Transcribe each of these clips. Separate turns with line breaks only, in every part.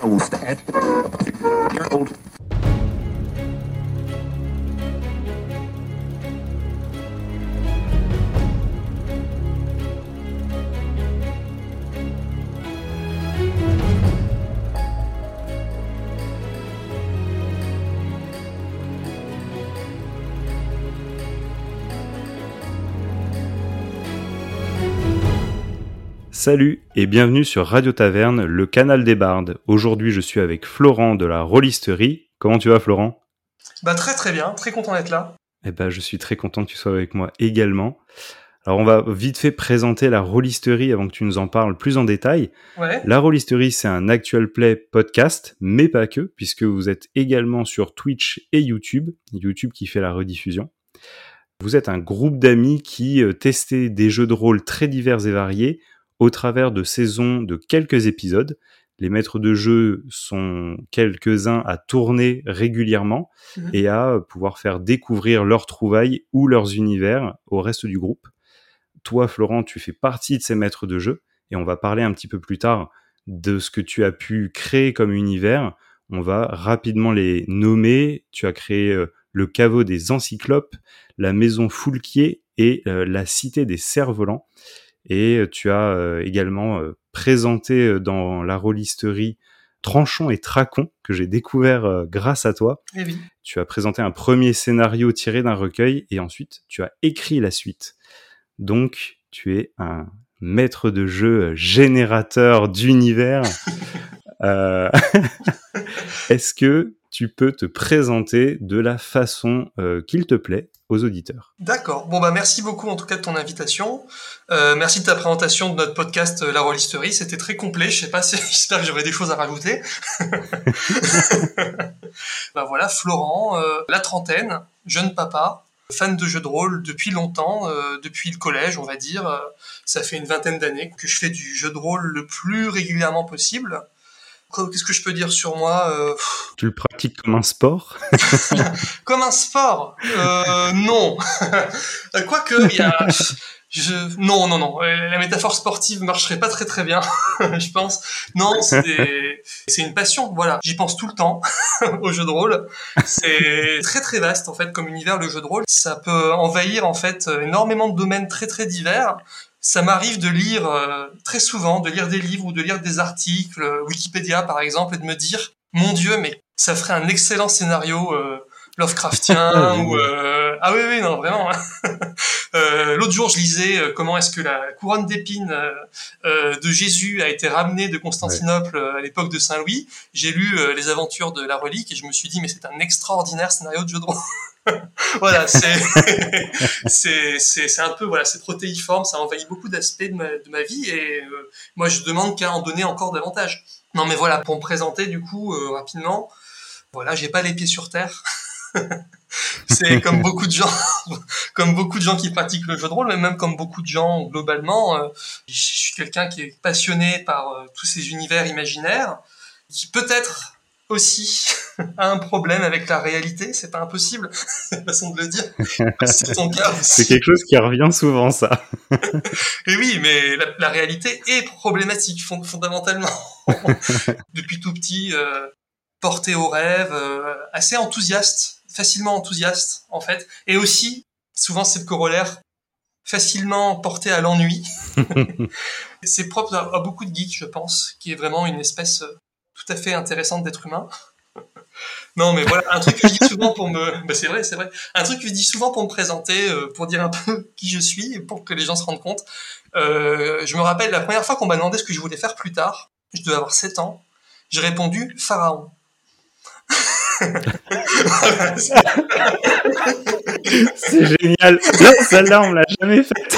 I will old. Salut et bienvenue sur Radio Taverne, le canal des bardes. Aujourd'hui, je suis avec Florent de la Rollisterie. Comment tu vas, Florent?
Bah très très bien, très content d'être là.
Eh ben, je suis très content que tu sois avec moi également. Alors, on va vite fait présenter la Rollisterie avant que tu nous en parles plus en détail.
Ouais.
La Rollisterie, c'est un actual play podcast, mais pas que, puisque vous êtes également sur Twitch et YouTube. YouTube qui fait la rediffusion. Vous êtes un groupe d'amis qui euh, testait des jeux de rôle très divers et variés au travers de saisons de quelques épisodes. Les maîtres de jeu sont quelques-uns à tourner régulièrement
Mhm.
et à pouvoir faire découvrir leurs trouvailles ou leurs univers au reste du groupe. Toi, Florent, tu fais partie de ces maîtres de jeu et on va parler un petit peu plus tard de ce que tu as pu créer comme univers. On va rapidement les nommer. Tu as créé euh, le caveau des encyclopes, la maison Foulquier et euh, la cité des cerfs-volants. Et euh, tu as euh, également euh, présenté dans la rôlisterie Tranchon et Tracon, que j'ai découvert grâce à toi.
Eh oui.
Tu as présenté un premier scénario tiré d'un recueil et ensuite tu as écrit la suite. Donc tu es un maître de jeu générateur d'univers. Euh, Est-ce que tu peux te présenter de la façon euh, qu'il te plaît? Aux auditeurs
D'accord. Bon bah merci beaucoup en tout cas de ton invitation. Euh, merci de ta présentation de notre podcast euh, La Rollisterie. C'était très complet. Je sais pas si j'espère que j'aurai des choses à rajouter. bah voilà, Florent, euh, la trentaine, jeune papa, fan de jeux de rôle depuis longtemps, euh, depuis le collège on va dire. Ça fait une vingtaine d'années que je fais du jeu de rôle le plus régulièrement possible. Qu'est-ce que je peux dire sur moi
Tu le comme un sport
Comme un sport euh, Non. Quoique, il y a... Je... Non, non, non. Euh, La métaphore sportive marcherait pas très très bien, je pense. Non, c'est des- une passion, voilà. J'y pense tout le temps au jeu de rôle. C'est très très vaste en fait comme univers le jeu de rôle. Ça peut envahir en fait énormément de domaines très très divers. Ça m'arrive de lire euh, très souvent, de lire des livres ou de lire des articles, euh, Wikipédia par exemple, et de me dire, mon Dieu, mais ça ferait un excellent scénario euh, Lovecraftien ou euh, ah oui oui non vraiment. hein. Euh, L'autre jour, je lisais euh, comment est-ce que la couronne d'épines euh, euh, de Jésus a été ramenée de Constantinople à l'époque de Saint Louis. J'ai lu euh, les aventures de la relique et je me suis dit mais c'est un extraordinaire scénario de jeu de rôle. voilà, c'est c'est c'est un peu voilà, c'est protéiforme, ça envahit beaucoup d'aspects de ma, de ma vie et euh, moi je demande qu'à en donner encore davantage. Non mais voilà, pour me présenter du coup euh, rapidement, voilà, j'ai pas les pieds sur terre. c'est comme beaucoup de gens, comme beaucoup de gens qui pratiquent le jeu de rôle, mais même comme beaucoup de gens globalement, euh, je suis quelqu'un qui est passionné par euh, tous ces univers imaginaires, qui peut-être aussi a un problème avec la réalité, c'est pas impossible, c'est la façon de le dire. C'est ton cas aussi.
C'est quelque chose qui revient souvent, ça.
Et oui, mais la, la réalité est problématique fond- fondamentalement. Depuis tout petit, euh, porté au rêve, euh, assez enthousiaste, facilement enthousiaste en fait, et aussi souvent c'est le corollaire, facilement porté à l'ennui. c'est propre à, à beaucoup de geeks, je pense, qui est vraiment une espèce euh, tout à fait intéressante d'être humain. Non, mais voilà, un truc que je dis souvent pour me, bah, c'est vrai, c'est vrai, un truc que je dis souvent pour me présenter, euh, pour dire un peu qui je suis, et pour que les gens se rendent compte. Euh, je me rappelle la première fois qu'on m'a demandé ce que je voulais faire plus tard, je devais avoir 7 ans, j'ai répondu pharaon.
C'est génial. Là, celle-là, on l'a jamais faite.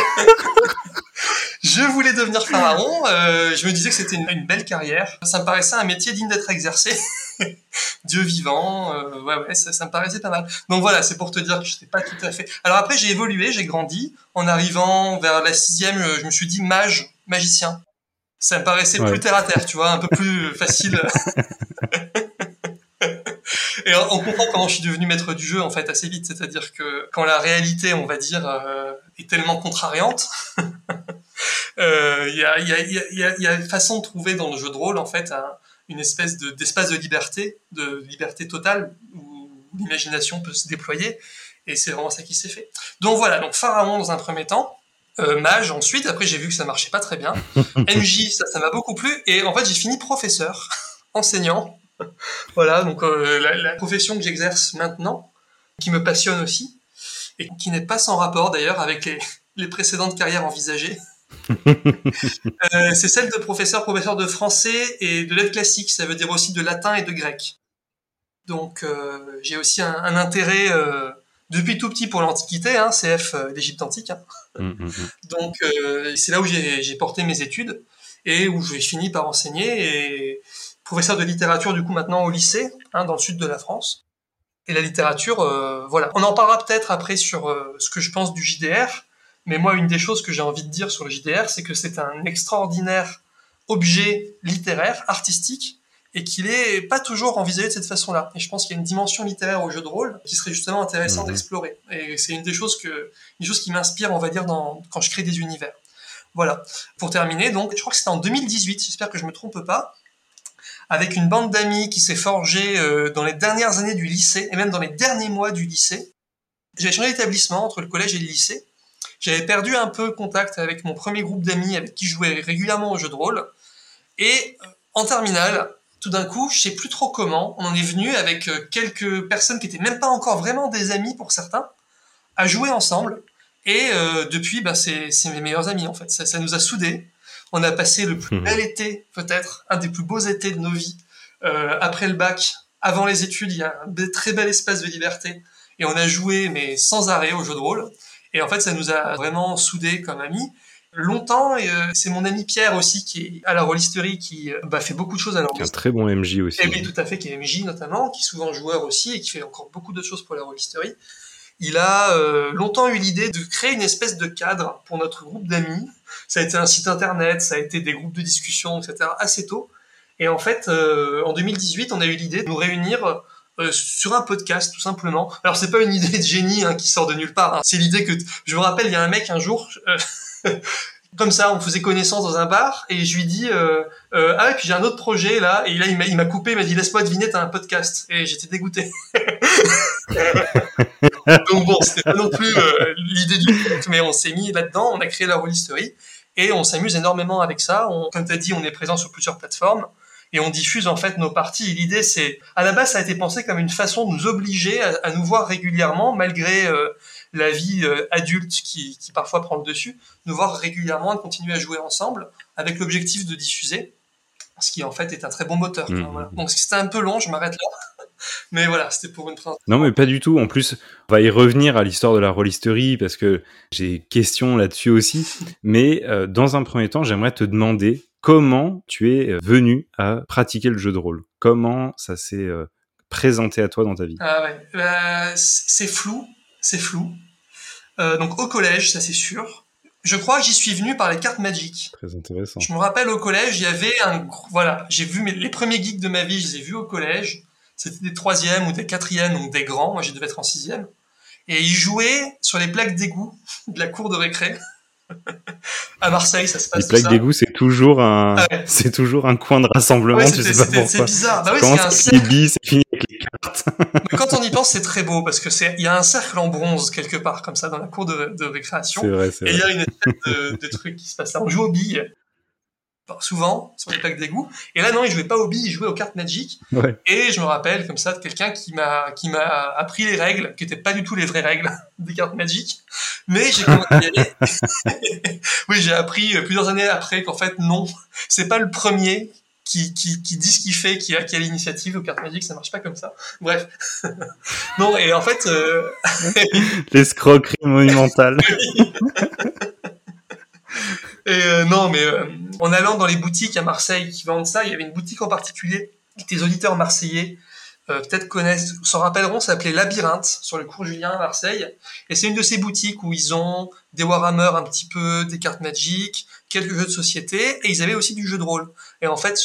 Je voulais devenir pharaon, euh, je me disais que c'était une, une belle carrière, ça me paraissait un métier digne d'être exercé. Dieu vivant, euh, ouais, ouais, ça, ça me paraissait pas mal. Donc voilà, c'est pour te dire que je sais pas tout à fait. Alors après, j'ai évolué, j'ai grandi. En arrivant vers la sixième, euh, je me suis dit mage, magicien. Ça me paraissait
Ouais.
plus terre à terre, tu vois, un peu plus facile. Et on on comprend comment je suis devenu maître du jeu en fait assez vite, c'est-à-dire que quand la réalité, on va dire, euh, est tellement contrariante, Il y, a, y, a, y, a, y a une façon de trouver dans le jeu de rôle, en fait, une espèce d'espace de, liberté, de liberté totale, où l'imagination peut se déployer. Et c'est vraiment ça qui s'est fait. Donc voilà, donc Pharaon dans un premier temps, euh, mage ensuite, après j'ai vu que ça marchait pas très bien. MJ, ça, ça m'a beaucoup plu. Et en fait, j'ai fini professeur, enseignant. voilà, donc euh, la, la, profession que j'exerce maintenant, qui me passionne aussi, et qui n'est pas sans rapport d'ailleurs avec les, les précédentes carrières envisagées. euh, c'est celle de professeur, professeur de français et de lettres classiques, ça veut dire aussi de latin et de grec. Donc euh, j'ai aussi un, un intérêt euh, depuis tout petit pour l'Antiquité, hein, CF d'Égypte antique. Hein. Mmh, mmh, mmh. Donc c'est là où j'ai porté mes études et où j'ai fini par enseigner et professeur de littérature du coup maintenant au lycée, hein, dans le sud de la France. Et la littérature, voilà. On en parlera peut-être après sur ce que je pense du JDR, mais moi une des choses que j'ai envie de dire sur le JDR, c'est que c'est un extraordinaire objet littéraire, artistique, et qu'il est pas toujours envisagé de cette façon-là. Et je pense qu'il y a une dimension littéraire au jeu de rôle qui serait justement intéressant mmh. d'explorer. Et c'est une des choses que, une chose qui m'inspire, on va dire, dans, quand je crée des univers. Voilà. Pour terminer, donc, je crois que c'était en 2018, j'espère que je me trompe pas, avec une bande d'amis qui s'est forgée euh, dans les dernières années du lycée, et même dans les derniers mois du lycée. J'avais changé d'établissement entre le collège et le lycée. J'avais perdu un peu contact avec mon premier groupe d'amis avec qui je jouais régulièrement au jeu de rôle. Et euh, en terminale, tout d'un coup, je sais plus trop comment, on en est venu avec euh, quelques personnes qui étaient même pas encore vraiment des amis pour certains, à jouer ensemble. Et euh, depuis, bah, c'est mes meilleurs amis en fait. Ça, ça, nous a soudés. On a passé le plus mmh. bel été, peut-être, un des plus beaux étés de nos vies. Euh, après le bac, avant les études, il y a un très bel espace de liberté. Et on a joué, mais sans arrêt, au jeu de rôle. Et en fait, ça nous a vraiment soudés comme amis longtemps. Et euh, c'est mon ami Pierre aussi qui est à la rôlisterie qui euh, bah, fait beaucoup de choses à la
Un très bon MJ aussi.
Et oui, tout à fait, qui est MJ notamment, qui est souvent joueur aussi et qui fait encore beaucoup de choses pour la rôlisterie. Il a euh, longtemps eu l'idée de créer une espèce de cadre pour notre groupe d'amis. Ça a été un site internet, ça a été des groupes de discussion, etc. assez tôt. Et en fait, en 2018, on a eu l'idée de nous réunir euh, sur un podcast tout simplement. Alors c'est pas une idée de génie hein, qui sort de nulle part. Hein. C'est l'idée que je vous rappelle, il y a un mec un jour. Euh, comme ça, on faisait connaissance dans un bar et je lui dis euh, euh, ah et puis j'ai un autre projet là et là il m'a coupé, il m'a dit laisse-moi deviner t'as un podcast et j'étais dégoûté. Donc bon, c'était pas non plus euh, l'idée du truc, mais on s'est mis là-dedans, on a créé la rôlisterie et on s'amuse énormément avec ça. On, comme t'as dit, on est présent sur plusieurs plateformes et on diffuse en fait nos parties. L'idée c'est à la base ça a été pensé comme une façon de nous obliger à, à nous voir régulièrement malgré euh, la vie euh, adulte qui, qui, parfois prend le dessus, nous voir régulièrement et continuer à jouer ensemble avec l'objectif de diffuser, ce qui en fait est un très bon moteur. Mmh. Voilà. Donc c'était un peu long, je m'arrête là. Mais voilà, c'était pour une présentation.
Non, mais pas du tout. En plus, on va y revenir à l'histoire de la rôlisterie parce que j'ai questions là-dessus aussi. mais euh, dans un premier temps, j'aimerais te demander comment tu es euh, venu à pratiquer le jeu de rôle? Comment ça s'est euh, présenté à toi dans ta vie?
Ah ouais, euh, c'est flou, c'est flou. Euh, donc au collège, ça c'est sûr. Je crois que j'y suis venu par les cartes magiques.
Très intéressant.
Je me rappelle au collège, il y avait un voilà, j'ai vu mes, les premiers geeks de ma vie, je les ai vus au collège. C'était des troisièmes ou des quatrièmes, donc des grands. Moi, je devais être en sixième. Et ils jouaient sur les plaques d'égout de la cour de récré. À Marseille, ça se passe.
Les plaques d'égout, c'est toujours un, ah ouais. c'est toujours un coin de rassemblement.
Ouais,
tu sais pas pourquoi.
C'est bizarre. Bah oui,
c'est un cercle. c'est fini avec les cartes.
Mais quand on y pense, c'est très beau parce que c'est, il y a un cercle en bronze quelque part comme ça dans la cour de, de récréation.
Vrai,
et il y a une espèce de, de truc qui se passe là. On joue aux billes souvent sur les plaques d'égout. Et là, non, il jouait pas aux billes, il jouait aux cartes Magic.
Ouais.
Et je me rappelle comme ça de quelqu'un qui m'a qui m'a appris les règles, qui étaient pas du tout les vraies règles des cartes Magic. Mais j'ai commencé à y aller. oui, j'ai appris plusieurs années après qu'en fait non, c'est pas le premier qui, qui, qui dit ce qu'il fait, qui a, qui a l'initiative aux cartes Magic, ça marche pas comme ça. Bref. non, et en fait... Euh...
L'escroquerie monumentale.
Et euh, non, mais euh, en allant dans les boutiques à Marseille qui vendent ça, il y avait une boutique en particulier que tes auditeurs marseillais euh, peut-être connaissent, s'en rappelleront, ça s'appelait Labyrinthe sur le cours Julien à Marseille. Et c'est une de ces boutiques où ils ont des Warhammer un petit peu, des cartes Magic, quelques jeux de société, et ils avaient aussi du jeu de rôle. Et en fait,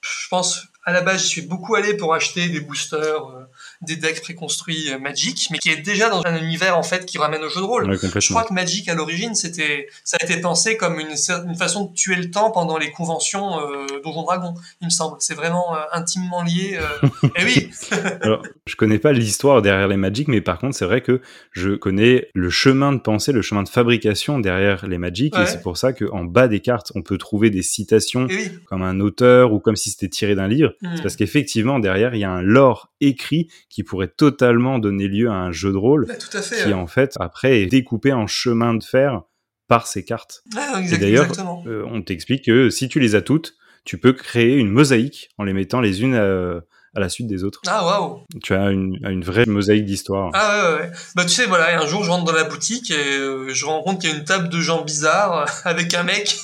je pense à la base, j'y suis beaucoup allé pour acheter des boosters, euh, des decks préconstruits euh, Magic, mais qui est déjà dans un univers en fait qui ramène au jeu de rôle.
Ouais,
Je crois que Magic à l'origine, c'était, ça a été pensé comme une, façon de tuer le temps pendant les conventions euh, Donjon Dragon, il me semble. C'est vraiment euh, intimement lié. Euh... Et oui,
Alors, je connais pas l'histoire derrière les Magic, mais par contre, c'est vrai que je connais le chemin de pensée, le chemin de fabrication derrière les Magic,
Ouais.
et c'est pour ça qu'en bas des cartes, on peut trouver des citations
oui.
comme un auteur ou comme si c'était tiré d'un livre.
Hmm.
C'est parce qu'effectivement, derrière, il y a un lore écrit qui pourrait totalement donner lieu à un jeu de rôle
tout à fait.
qui, en fait, après, est découpé en chemin de fer par ces cartes. Et
exact-
d'ailleurs, euh, on t'explique que si tu les as toutes, tu peux créer une mosaïque en les mettant les unes à, à la suite des autres.
Ah waouh.
Tu as une, une vraie mosaïque d'histoire.
Ah ouais, ouais. Bah tu sais, voilà, un jour je rentre dans la boutique et euh, je rends compte qu'il y a une table de gens bizarres avec un mec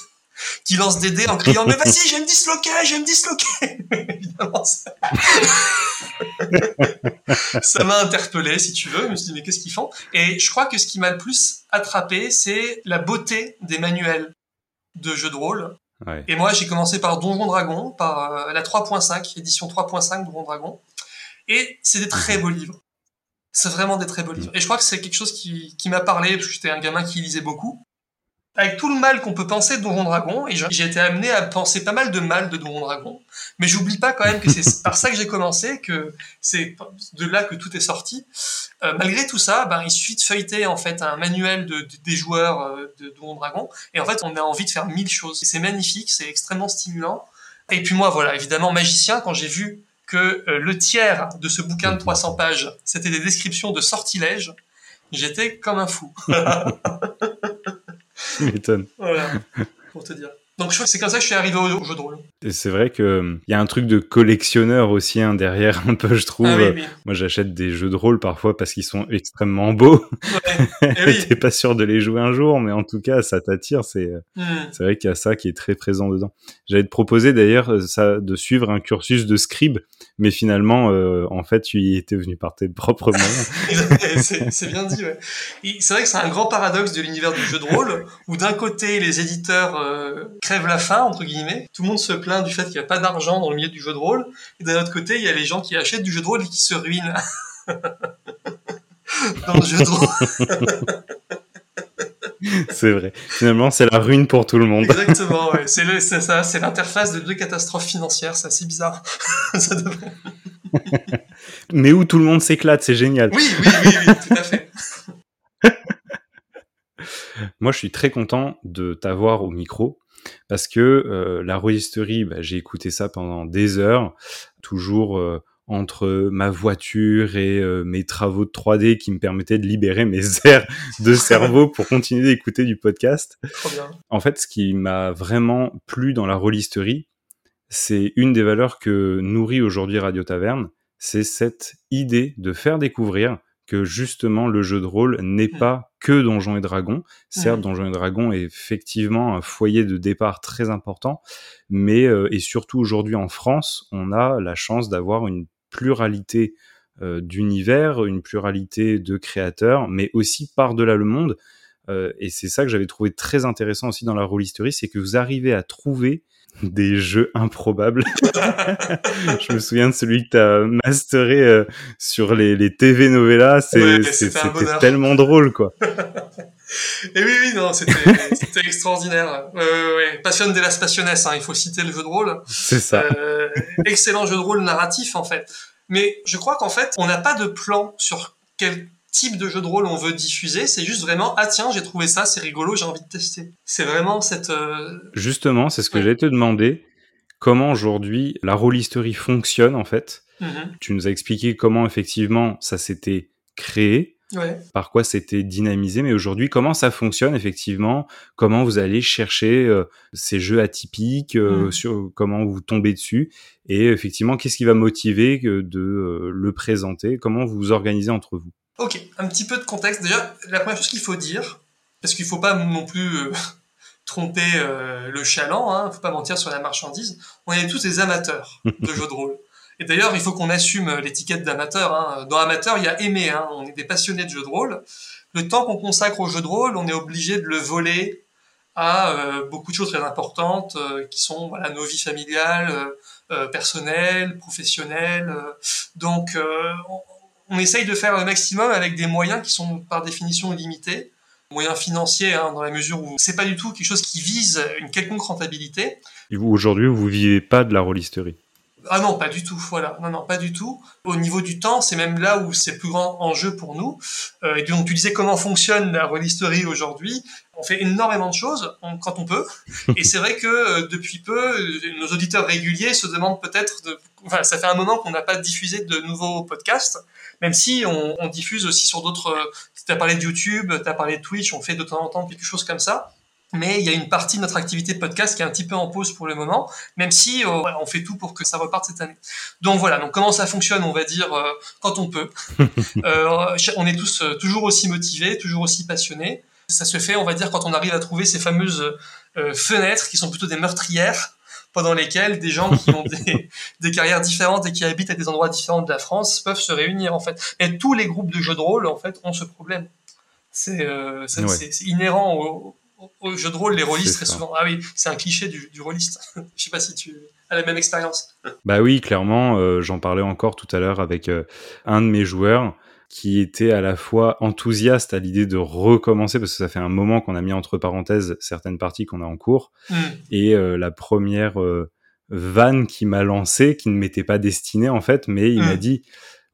qui lance des dés en criant Mais vas-y, je vais me disloquer, je vais me disloquer Évidemment, ça... ça m'a interpellé, si tu veux. Je me suis dit Mais qu'est-ce qu'ils font? Et je crois que ce qui m'a le plus attrapé, c'est la beauté des manuels de jeux de rôle.
Ouais.
Et moi, j'ai commencé par Donjon Dragon, par euh, la 3.5, édition 3.5 Donjon Dragon. Et c'est des très beaux livres. C'est vraiment des très beaux livres. Et je crois que c'est quelque chose qui, qui m'a parlé, parce que j'étais un gamin qui lisait beaucoup. Avec tout le mal qu'on peut penser de Donjon Dragon, et j'ai été amené à penser pas mal de mal de Donjon Dragon. Mais j'oublie pas quand même que c'est par ça que j'ai commencé, que c'est de là que tout est sorti. Euh, malgré tout ça, ben, il suffit de feuilleter en fait un manuel de, de- des joueurs euh, de Donjon Dragon, et en fait on a envie de faire mille choses. C'est magnifique, c'est extrêmement stimulant. Et puis moi, voilà, évidemment magicien, quand j'ai vu que euh, le tiers de ce bouquin de 300 pages, c'était des descriptions de sortilèges, j'étais comme un fou.
Tu m'étonnes.
voilà, pour te dire. Donc je crois que c'est comme ça que je suis arrivé au, jeu de rôle.
Et c'est vrai que il y a un truc de collectionneur aussi hein, derrière un peu, je trouve.
Ah oui, oui.
Moi, j'achète des jeux de rôle parfois parce qu'ils sont extrêmement beaux.
Ouais. Eh oui.
T'es pas sûr de les jouer un jour, mais en tout cas, ça t'attire. C'est
Hmm.
c'est vrai qu'il y a ça qui est très présent dedans. J'allais te proposer d'ailleurs euh, de suivre un cursus de scribe, mais finalement, euh, en fait, tu y étais venu par tes propres moyens.
c'est bien dit, ouais. C'est vrai que c'est un grand paradoxe de l'univers du jeu de rôle, où d'un côté, les éditeurs euh, crèvent la faim, entre guillemets. Tout le monde se plaint du fait qu'il n'y a pas d'argent dans le milieu du jeu de rôle. Et d'un autre côté, il y a les gens qui achètent du jeu de rôle et qui se ruinent. dans le jeu de rôle.
c'est vrai. Finalement, c'est la ruine pour tout le monde.
Exactement, ouais. C'est ça, c'est l'interface de deux catastrophes financières, c'est assez bizarre. Ça devrait-
Mais où tout le monde s'éclate, c'est génial.
Oui, oui, oui, oui, tout à fait.
Moi, je suis très content de t'avoir au micro parce que euh, la rôlisterie, bah, j'ai écouté ça pendant des heures, toujours euh, entre ma voiture et euh, mes travaux de 3D qui me permettaient de libérer mes aires de cerveau pour continuer d'écouter du podcast.
Trop bien.
En fait, ce qui m'a vraiment plu dans la rôlisterie, c'est une des valeurs que nourrit aujourd'hui Radio Taverne, c'est cette idée de faire découvrir que justement le jeu de rôle n'est
Mm.
pas que Donjons et Dragons. Certes. Donjons et Dragons est effectivement un foyer de départ très important, mais euh, et surtout aujourd'hui en France, on a la chance d'avoir une pluralité euh, d'univers, une pluralité de créateurs, mais aussi par-delà le monde. Euh, et c'est ça que j'avais trouvé très intéressant aussi dans la rôlisterie, c'est que vous arrivez à trouver des jeux improbables. je me souviens de celui que tu as masteré euh, sur les, les TV novellas. C'est-
Ouais,
tellement drôle, quoi.
Et oui, oui, non, c'était extraordinaire. Ouais, ouais. Passion de las Passiones, hein, il faut citer le jeu de rôle.
C'est ça.
Euh, excellent jeu de rôle narratif, en fait. Mais je crois qu'en fait, on n'a pas de plan sur quel type de jeu de rôle on veut diffuser. C'est juste vraiment, ah tiens, j'ai trouvé ça, c'est rigolo, j'ai envie de tester. C'est vraiment cette... euh,
Justement, c'est ce que
Ouais.
j'allais te demander. Comment aujourd'hui la rôlisterie fonctionne, en fait?
Mhm,
Tu nous as expliqué comment effectivement ça s'était créé,
ouais.
par quoi c'était dynamisé, mais aujourd'hui, comment ça fonctionne effectivement? Comment vous allez chercher euh, ces jeux atypiques euh,
Mm.
sur comment vous tombez dessus? Et effectivement, qu'est-ce qui va motiver que de euh, le présenter? Comment vous vous organisez entre vous?
Ok, un petit peu de contexte. Déjà, la première chose qu'il faut dire, parce qu'il faut pas non plus euh, tromper euh, le chaland, hein, faut pas mentir sur la marchandise, on est tous des amateurs de jeux de rôle. Et d'ailleurs, il faut qu'on assume l'étiquette d'amateur. Hein. Dans amateur, il y a aimer, hein. on est des passionnés de jeux de rôle. Le temps qu'on consacre au jeu de rôle, on est obligé de le voler à euh, beaucoup de choses très importantes euh, qui sont nos vies familiales, euh, personnelles, professionnelles. donc, on- essaye de faire le maximum avec des moyens qui sont par définition limités, moyens financiers hein, dans la mesure où c'est pas du tout quelque chose qui vise une quelconque rentabilité.
Aujourd'hui, vous vivez pas de la rôlisterie
ah non, pas du tout. Voilà, non, non, pas du tout. Au niveau du temps, c'est même là où c'est le plus grand enjeu pour nous. Euh, et donc, tu disais comment fonctionne la relisterie aujourd'hui. On fait énormément de choses quand on peut. Et c'est vrai que euh, depuis peu, euh, nos auditeurs réguliers se demandent peut-être de. Enfin, ça fait un moment qu'on n'a pas diffusé de nouveaux podcasts, même si on, on diffuse aussi sur d'autres. Tu as parlé de YouTube, tu as parlé de Twitch, on fait de temps en temps quelque chose comme ça mais il y a une partie de notre activité de podcast qui est un petit peu en pause pour le moment, même si euh, on fait tout pour que ça reparte cette année. Donc voilà, donc comment ça fonctionne, on va dire, euh, quand on peut. euh, on est tous toujours aussi motivés, toujours aussi passionnés. Ça se fait, on va dire, quand on arrive à trouver ces fameuses fenêtres qui sont plutôt des meurtrières, pendant lesquelles des gens qui ont des, des, carrières différentes et qui habitent à des endroits différents de la France peuvent se réunir, en fait. Et tous les groupes de jeux de rôle, en fait, ont ce problème. C'est ouais. inhérent au au jeu de rôle, les rôlistes, très souvent. Ah oui, c'est un cliché du, du rôliste. Je sais pas si tu as la même expérience.
Bah oui, clairement. Euh, J'en parlais encore tout à l'heure avec euh, un de mes joueurs qui était à la fois enthousiaste à l'idée de recommencer parce que ça fait un moment qu'on a mis entre parenthèses certaines parties qu'on a en cours mm. et euh, la première vanne qui m'a lancé qui ne m'était pas destinée en fait mais il m'a dit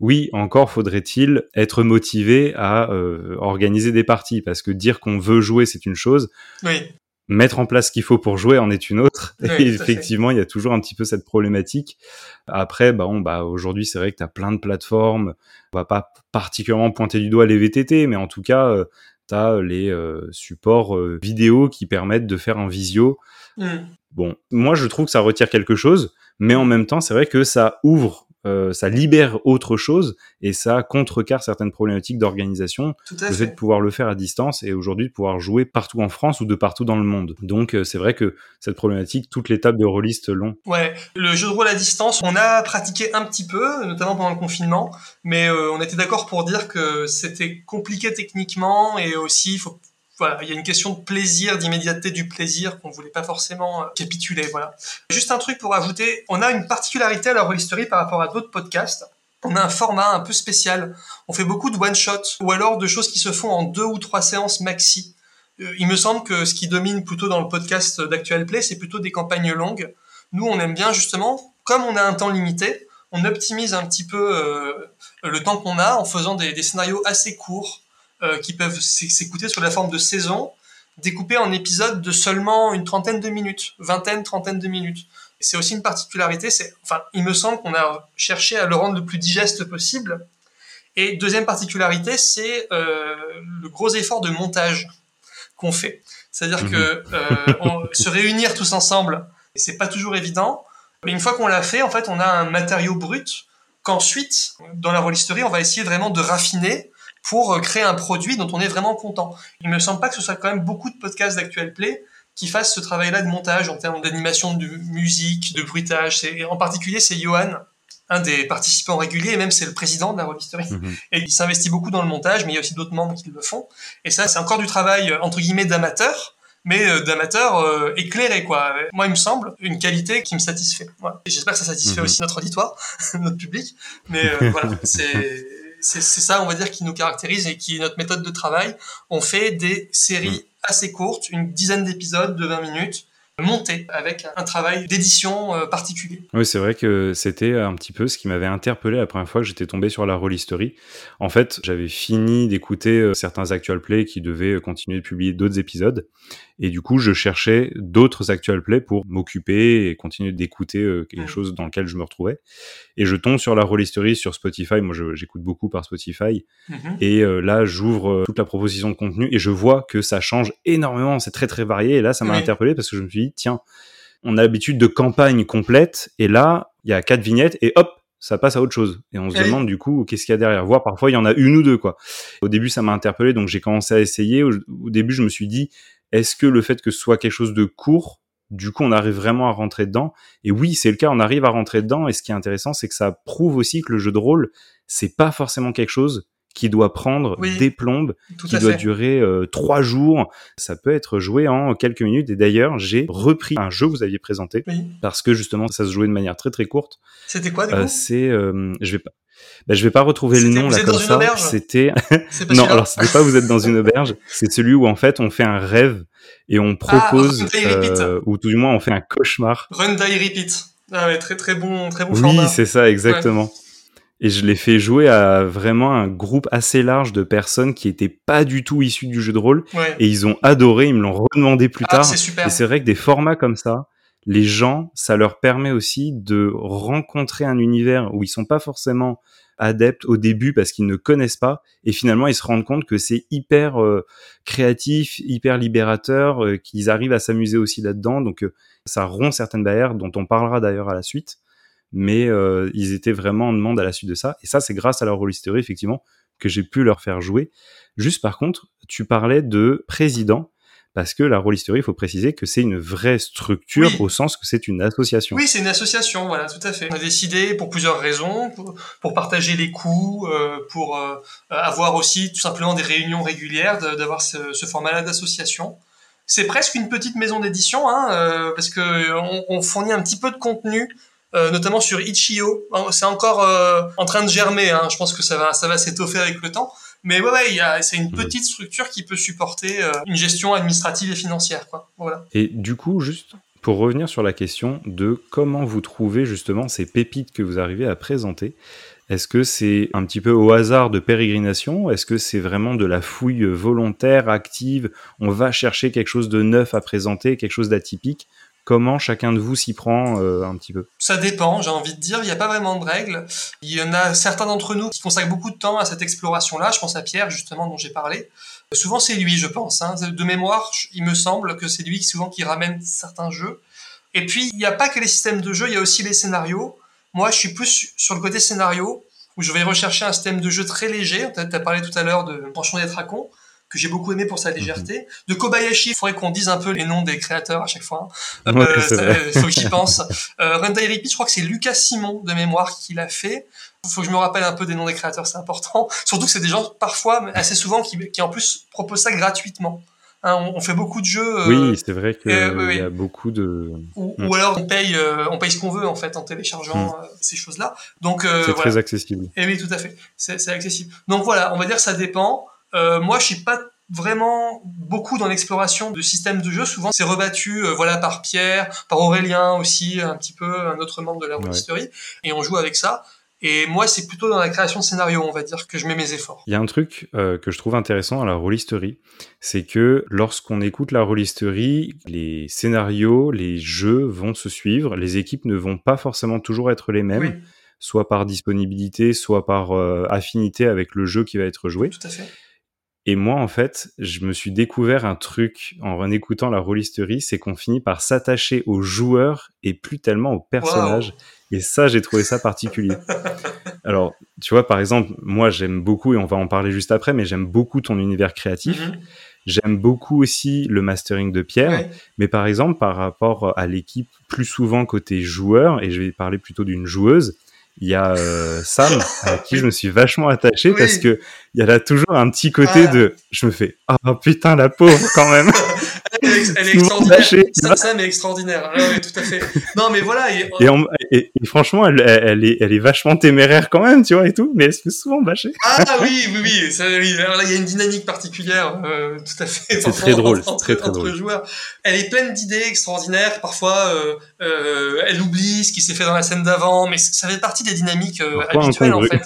oui, encore faudrait-il être motivé à euh, organiser des parties, parce que dire qu'on veut jouer, c'est une chose.
Oui.
Mettre en place ce qu'il faut pour jouer en est une autre. et effectivement, il y a toujours un petit peu cette problématique. Après, bah, bon, bah, aujourd'hui, c'est vrai que tu as plein de plateformes. On va pas particulièrement pointer du doigt les VTT, mais en tout cas, euh, tu as les euh, supports euh, vidéo qui permettent de faire un visio. Mm. Bon, moi, je trouve que ça retire quelque chose, mais en même temps, c'est vrai que ça ouvre euh, ça libère autre chose et ça contrecarre certaines problématiques d'organisation. Le fait de pouvoir le faire à distance et aujourd'hui de pouvoir jouer partout en France ou de partout dans le monde. Donc euh, c'est vrai que cette problématique, toutes les tables de rôlistes l'ont.
Ouais, le jeu de rôle à distance, on a pratiqué un petit peu, notamment pendant le confinement, mais euh, on était d'accord pour dire que c'était compliqué techniquement et aussi il faut voilà, il y a une question de plaisir, d'immédiateté du plaisir qu'on voulait pas forcément euh, capituler. Voilà. Juste un truc pour ajouter, on a une particularité à la History par rapport à d'autres podcasts. On a un format un peu spécial. On fait beaucoup de one shot ou alors de choses qui se font en deux ou trois séances maxi. Euh, il me semble que ce qui domine plutôt dans le podcast d'Actual Play, c'est plutôt des campagnes longues. Nous, on aime bien justement, comme on a un temps limité, on optimise un petit peu euh, le temps qu'on a en faisant des scénarios assez courts euh, qui peuvent s'écouter sur la forme de saison, découpés en épisodes de seulement une trentaine de minutes, vingtaine, trentaine de minutes. C'est aussi une particularité, c'est, enfin, il me semble qu'on a cherché à le rendre le plus digeste possible. Et deuxième particularité, c'est euh, le gros effort de montage qu'on fait. C'est-à-dire mmh. que euh, se réunir tous ensemble, c'est pas toujours évident. Mais une fois qu'on l'a fait, en fait, on a un matériau brut qu'ensuite, dans la rôlisterie, on va essayer vraiment de raffiner pour euh, créer un produit dont on est vraiment content. Il me semble pas que ce soit quand même beaucoup de podcasts d'Actuel Play qui fassent ce travail-là de montage en termes d'animation, de musique, de bruitage. En particulier, c'est Johan, un des participants réguliers, et même c'est le président de la revisterie. Mhm. Et il s'investit beaucoup dans le montage, mais il y a aussi d'autres membres qui le font. Et ça, c'est encore du travail, euh, entre guillemets, d'amateur, mais euh, d'amateur éclairé, quoi. Moi, il me semble une qualité qui me satisfait. Voilà. J'espère que ça satisfait mhm. aussi notre auditoire, notre public. Mais voilà, c'est c'est ça, on va dire, qui nous caractérise et qui est notre méthode de travail. On fait des séries mm. assez courtes, une dizaine d'épisodes de 20 minutes, monté avec un travail d'édition euh, particulier.
Oui, c'est vrai que c'était un petit peu ce qui m'avait interpellé la première fois que j'étais tombé sur la Rollisterie. En fait, j'avais fini d'écouter euh, certains actual plays qui devaient euh, continuer de publier d'autres épisodes. Et du coup, je cherchais d'autres actual plays pour m'occuper et continuer d'écouter quelque mm. chose dans lequel je me retrouvais. Et je tombe sur la Rollisterie sur Spotify. Moi, j'écoute beaucoup par Spotify. Mm-hmm. Et là, j'ouvre toute la proposition de contenu et je vois que ça change énormément. C'est très, très varié. Et là, ça m'a interpellé parce que je me suis dit, tiens, on a l'habitude de campagne complète, et là, il y a quatre vignettes, et hop, ça passe à autre chose. Et on se demande du coup qu'est-ce qu'il y a derrière. Voir parfois il y en a une ou deux quoi. Au début ça m'a interpellé donc j'ai commencé à essayer. Au, début je me suis dit est-ce que le fait que ce soit quelque chose de court, du coup on arrive vraiment à rentrer dedans? Et oui c'est le cas, on arrive à rentrer dedans. Et ce qui est intéressant c'est que ça prouve aussi que le jeu de rôle c'est pas forcément quelque chose qui doit prendre des plombes, qui doit durer euh, trois jours. Ça peut être joué en quelques minutes. Et d'ailleurs, j'ai repris un jeu que vous aviez présenté parce que justement, ça se jouait de manière très très courte.
C'était quoi du coup?
C'est, je vais pas. Ben, je vais pas retrouver le nom là comme ça. C'était non, alors c'était pas vous êtes dans une auberge. C'est celui où en fait on fait un rêve et on ah, propose euh, ou tout du moins on fait un cauchemar.
Run die repeat. Ah ouais, très très bon, très bon
oui, c'est ça exactement. Et je l'ai fait jouer à vraiment un groupe assez large de personnes qui étaient pas du tout issus du jeu de rôle. Et ils ont adoré, ils me l'ont redemandé plus ah, tard. Et c'est vrai que des formats comme ça, les gens, ça leur permet aussi de rencontrer un univers où ils sont pas forcément adeptes au début parce qu'ils ne connaissent pas et finalement ils se rendent compte que c'est hyper euh, créatif, hyper libérateur, euh, qu'ils arrivent à s'amuser aussi là-dedans. Donc euh, ça rompt certaines barrières dont on parlera d'ailleurs à la suite. Mais ils étaient vraiment en demande à la suite de ça. Et ça, c'est grâce à leur rôlisterie, effectivement, que j'ai pu leur faire jouer. Juste par contre, tu parlais de président parce que la rôlisterie, il faut préciser que c'est une vraie structure au sens que c'est une association.
Oui, c'est une association, voilà, tout à fait. On a décidé pour plusieurs raisons, pour, partager les coûts, euh, pour euh, avoir aussi tout simplement des réunions régulières, d'avoir ce, ce format-là d'association. C'est presque une petite maison d'édition, hein, euh, parce que on, on, fournit un petit peu de contenu euh, notamment sur Itch.io. C'est encore euh, en train de germer. Hein. Je pense que ça va, ça va s'étoffer avec le temps. Mais ouais, ouais c'est une mm. petite structure qui peut supporter euh, une gestion administrative et financière. Quoi. Voilà.
Et du coup, juste pour revenir sur la question de comment vous trouvez justement ces pépites que vous arrivez à présenter, est-ce que c'est un petit peu au hasard de pérégrination? Est-ce que c'est vraiment de la fouille volontaire, active? On va chercher quelque chose de neuf à présenter, quelque chose d'atypique? Comment chacun de vous s'y prend euh, un petit peu
Ça dépend, j'ai envie de dire. Il n'y a pas vraiment de règles. Il y en a certains d'entre nous qui consacrent beaucoup de temps à cette exploration-là. Je pense à Pierre, justement, dont j'ai parlé. Souvent, c'est lui, je pense. Hein. De mémoire, il me semble que c'est lui souvent qui ramène certains jeux. Et puis, il n'y a pas que les systèmes de jeu, il y a aussi les scénarios. Moi, je suis plus sur le côté scénario, où je vais rechercher un système de jeu très léger. Tu as parlé tout à l'heure de Penchant des Dracons que j'ai beaucoup aimé pour sa légèreté. Mhm. De Kobayashi, il faudrait qu'on dise un peu les noms des créateurs à chaque fois. Hein. Ouais, euh, faut que j'y pense. Euh, Renda Repeat, je crois que c'est Lucas Simon de mémoire qui l'a fait. Faut que je me rappelle un peu des noms des créateurs, c'est important. Surtout que c'est des gens parfois, assez souvent, qui, qui en plus proposent ça gratuitement. Hein, on, fait beaucoup de jeux.
Euh, oui, c'est vrai qu'il y a beaucoup de.
Ou, mm. alors on paye, euh, on paye ce qu'on veut en fait en téléchargeant mm. ces choses-là. Donc
c'est très accessible.
Et eh oui, tout à fait, c'est accessible. Donc voilà, on va dire que ça dépend. Euh, moi, je suis pas vraiment beaucoup dans l'exploration de systèmes de jeu. Souvent, c'est rebattu, euh, voilà, par Pierre, par Aurélien aussi, un petit peu, un autre membre de la World History, et on joue avec ça. Et moi, c'est plutôt dans la création de scénario, on va dire, que je mets mes efforts.
Il y a un truc euh, que je trouve intéressant à la rôlisterie, c'est que lorsqu'on écoute la rôlisterie, les scénarios, les jeux vont se suivre, les équipes ne vont pas forcément toujours être les mêmes, soit par disponibilité, soit par affinité avec le jeu qui va être joué.
Tout à fait.
Et moi, en fait, je me suis découvert un truc en écoutant la rôlisterie, c'est qu'on finit par s'attacher aux joueurs et plus tellement aux personnages. Et ça, j'ai trouvé ça particulier. Alors, tu vois, par exemple, moi, j'aime beaucoup, et on va en parler juste après, mais j'aime beaucoup ton univers créatif. Mm-hmm. J'aime beaucoup aussi le mastering de Pierre, mais par exemple, par rapport à l'équipe, plus souvent côté joueur, et je vais parler plutôt d'une joueuse, il y a euh, Sam à qui je me suis vachement attaché parce que il y a là toujours un petit côté ah. de je me fais oh putain la pauvre quand même
elle est, extraordinaire Sam est extraordinaire ah oui, tout à fait non mais voilà
et, et, franchement elle, elle, est elle est vachement téméraire quand même tu vois et tout mais elle se fait souvent bâcher
ah oui oui oui, ça, oui. Alors là il y a une dynamique particulière euh, tout à fait
c'est très drôle entre, très, très drôle.
joueurs elle est pleine d'idées extraordinaires parfois euh, euh, elle oublie ce qui s'est fait dans la scène d'avant mais ça fait partie des dynamiques euh, habituelles en fait.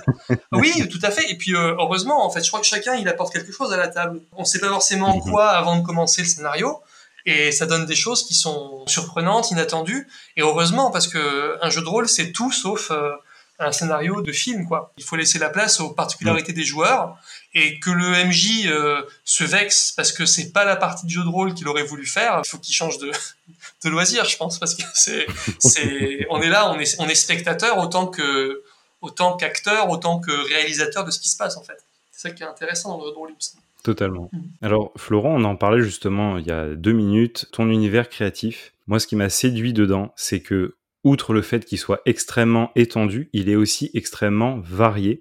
oui, tout à fait. Et puis euh, heureusement, en fait, je crois que chacun il apporte quelque chose à la table. On sait pas forcément mhm. quoi avant de commencer le scénario. Et ça donne des choses qui sont surprenantes, inattendues. Et heureusement, parce que un jeu de rôle, c'est tout sauf euh, un scénario de film, quoi. Il faut laisser la place aux particularités des joueurs et que le MJ se vexe parce que c'est pas la partie de jeu de rôle qu'il aurait voulu faire. Il faut qu'il change de, de loisir, je pense, parce que c'est, c'est, on est là, on est, spectateur autant que, autant qu'acteur, autant que réalisateur de ce qui se passe en fait. C'est ça qui est intéressant dans le rôle,
Totalement. Mm. Alors Florent, on en parlait justement il y a deux minutes. Ton univers créatif, moi, ce qui m'a séduit dedans, c'est que outre le fait qu'il soit extrêmement étendu, il est aussi extrêmement varié.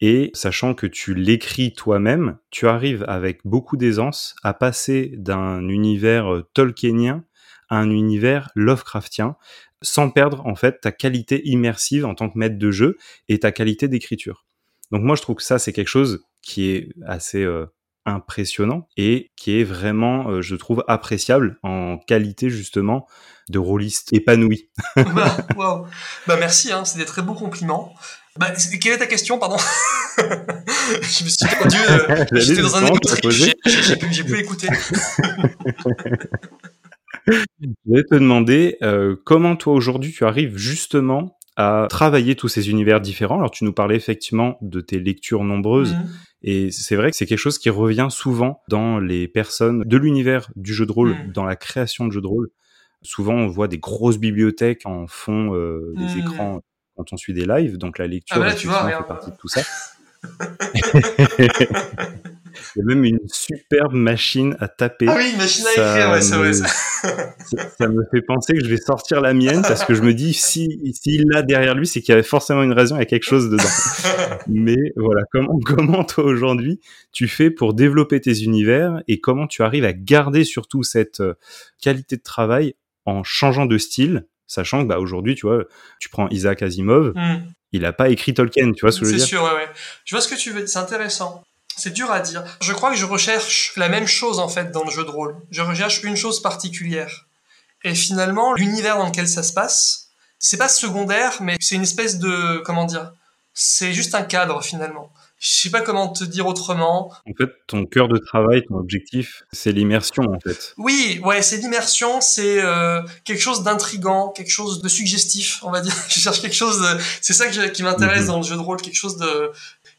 Et sachant que tu l'écris toi-même, tu arrives avec beaucoup d'aisance à passer d'un univers euh, tolkienien à un univers Lovecraftien, sans perdre en fait ta qualité immersive en tant que maître de jeu et ta qualité d'écriture. Donc moi je trouve que ça c'est quelque chose qui est assez euh, impressionnant et qui est vraiment, euh, je trouve, appréciable en qualité justement de rôliste épanoui.
bah, bah merci, hein, c'est des très beaux compliments. Bah, quelle est ta question, pardon? Je me suis perdu. Euh, J'étais dans un j'ai pu l'écouter.
je vais te demander euh, comment toi aujourd'hui tu arrives justement à travailler tous ces univers différents. Alors tu nous parlais effectivement de tes lectures nombreuses mhm. et c'est vrai que c'est quelque chose qui revient souvent dans les personnes de l'univers du jeu de rôle, mhm. dans la création de jeux de rôle. Souvent on voit des grosses bibliothèques en fond euh, des mhm. écrans quand on suit des lives, donc la lecture ah bah tu vois, fait partie de tout ça. Il y a même une superbe machine à taper.
Ah oui, une machine à écrire, ouais, c'est vrai. Ça.
ça me fait penser que je vais sortir la mienne parce que je me dis, si s'il l'a derrière lui, c'est qu'il y avait forcément une raison, il y a quelque chose dedans. Mais voilà, comment, comment toi aujourd'hui tu fais pour développer tes univers et comment tu arrives à garder surtout cette euh, qualité de travail en changeant de style sachant que bah, aujourd'hui, tu vois, tu prends Isaac Asimov, hmm. Il n'a pas écrit Tolkien, tu vois ce que je veux dire
C'est sûr, ouais, ouais. Je vois ce que tu veux, c'est intéressant. C'est dur à dire. Je crois que je recherche la même chose en fait dans le jeu de rôle. Je recherche une chose particulière. Et finalement, l'univers dans lequel ça se passe, c'est pas secondaire, mais c'est une espèce de comment dire C'est juste un cadre finalement. Je sais pas comment te dire autrement.
En fait, ton cœur de travail, ton objectif, c'est l'immersion en fait.
Oui, ouais, c'est l'immersion, c'est euh, quelque chose d'intrigant, quelque chose de suggestif, on va dire. Je cherche quelque chose. C'est ça qui m'intéresse mhm. dans le jeu de rôle, quelque chose de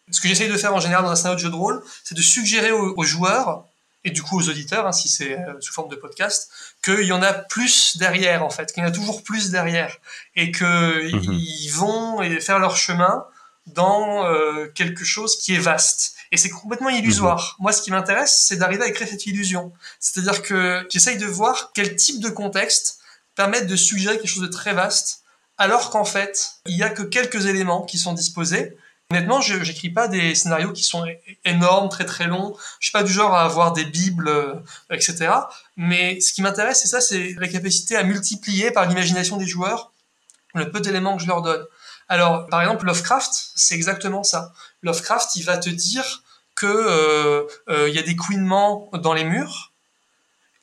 ce que j'essaye de faire en général dans un scénario de jeu de rôle, c'est de suggérer aux, joueurs et du coup aux auditeurs, hein, si c'est euh, sous forme de podcast, qu'il y en a plus derrière en fait, qu'il y en a toujours plus derrière et qu'ils mhm. vont faire leur chemin dans euh, quelque chose qui est vaste. Et c'est complètement illusoire. Mhm. Moi, ce qui m'intéresse, c'est d'arriver à créer cette illusion. C'est-à-dire que j'essaye de voir quel type de contexte permettent de suggérer quelque chose de très vaste, alors qu'en fait, il y a que quelques éléments qui sont disposés Honnêtement, je n'écris pas des scénarios qui sont énormes, très très longs. Je suis pas du genre à avoir des bibles, euh, etc. Mais ce qui m'intéresse, c'est ça, c'est la capacité à multiplier par l'imagination des joueurs le peu d'éléments que je leur donne. Alors, par exemple, Lovecraft, c'est exactement ça. Lovecraft, il va te dire que euh, euh, y a des couinements dans les murs,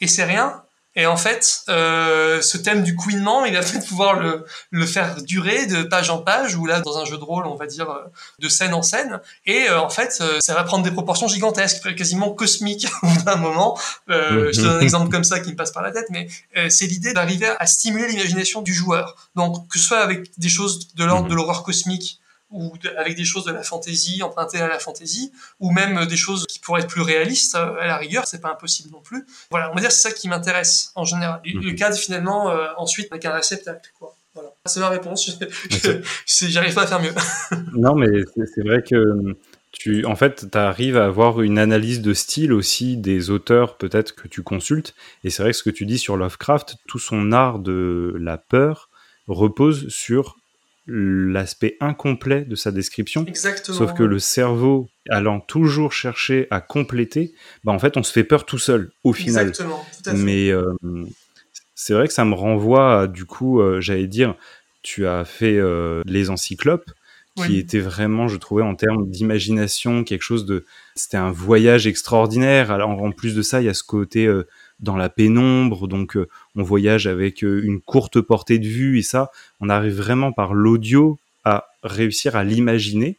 et c'est rien, et en fait, euh, ce thème du couinement, il a fait de pouvoir le, le faire durer de page en page, ou là, dans un jeu de rôle, on va dire, euh, de scène en scène. Et euh, en fait, euh, ça va prendre des proportions gigantesques, quasiment cosmiques au bout d'un moment. Euh, je te donne un exemple comme ça qui me passe par la tête, mais c'est l'idée d'arriver à stimuler l'imagination du joueur. Donc, que ce soit avec des choses de l'ordre de l'horreur cosmique, ou avec des choses de la fantaisie, empruntées à la fantaisie, ou même des choses qui pourraient être plus réalistes, euh, à la rigueur, c'est pas impossible non plus. Voilà, on va dire c'est ça qui m'intéresse en général. Le mhm. cadre finalement, euh, ensuite, avec un réceptacle, quoi. Voilà. C'est ma réponse. J'arrive pas à faire mieux.
non, mais c'est vrai que tu, en fait, tu arrives à avoir une analyse de style aussi des auteurs peut-être que tu consultes. Et c'est vrai que ce que tu dis sur Lovecraft, tout son art de la peur repose sur l'aspect incomplet de sa description.
Exactement.
Sauf que le cerveau allant toujours chercher à compléter, bah en fait on se fait peur tout seul au final.
Exactement, tout à fait.
Mais euh, c'est vrai que ça me renvoie à, du coup, euh, j'allais dire, tu as fait euh, les encyclopes qui était vraiment, je trouvais, en termes d'imagination, quelque chose de, c'était un voyage extraordinaire. Alors en plus de ça, il y a ce côté dans la pénombre, donc on voyage avec euh, une courte portée de vue et ça, on arrive vraiment par l'audio à réussir à l'imaginer.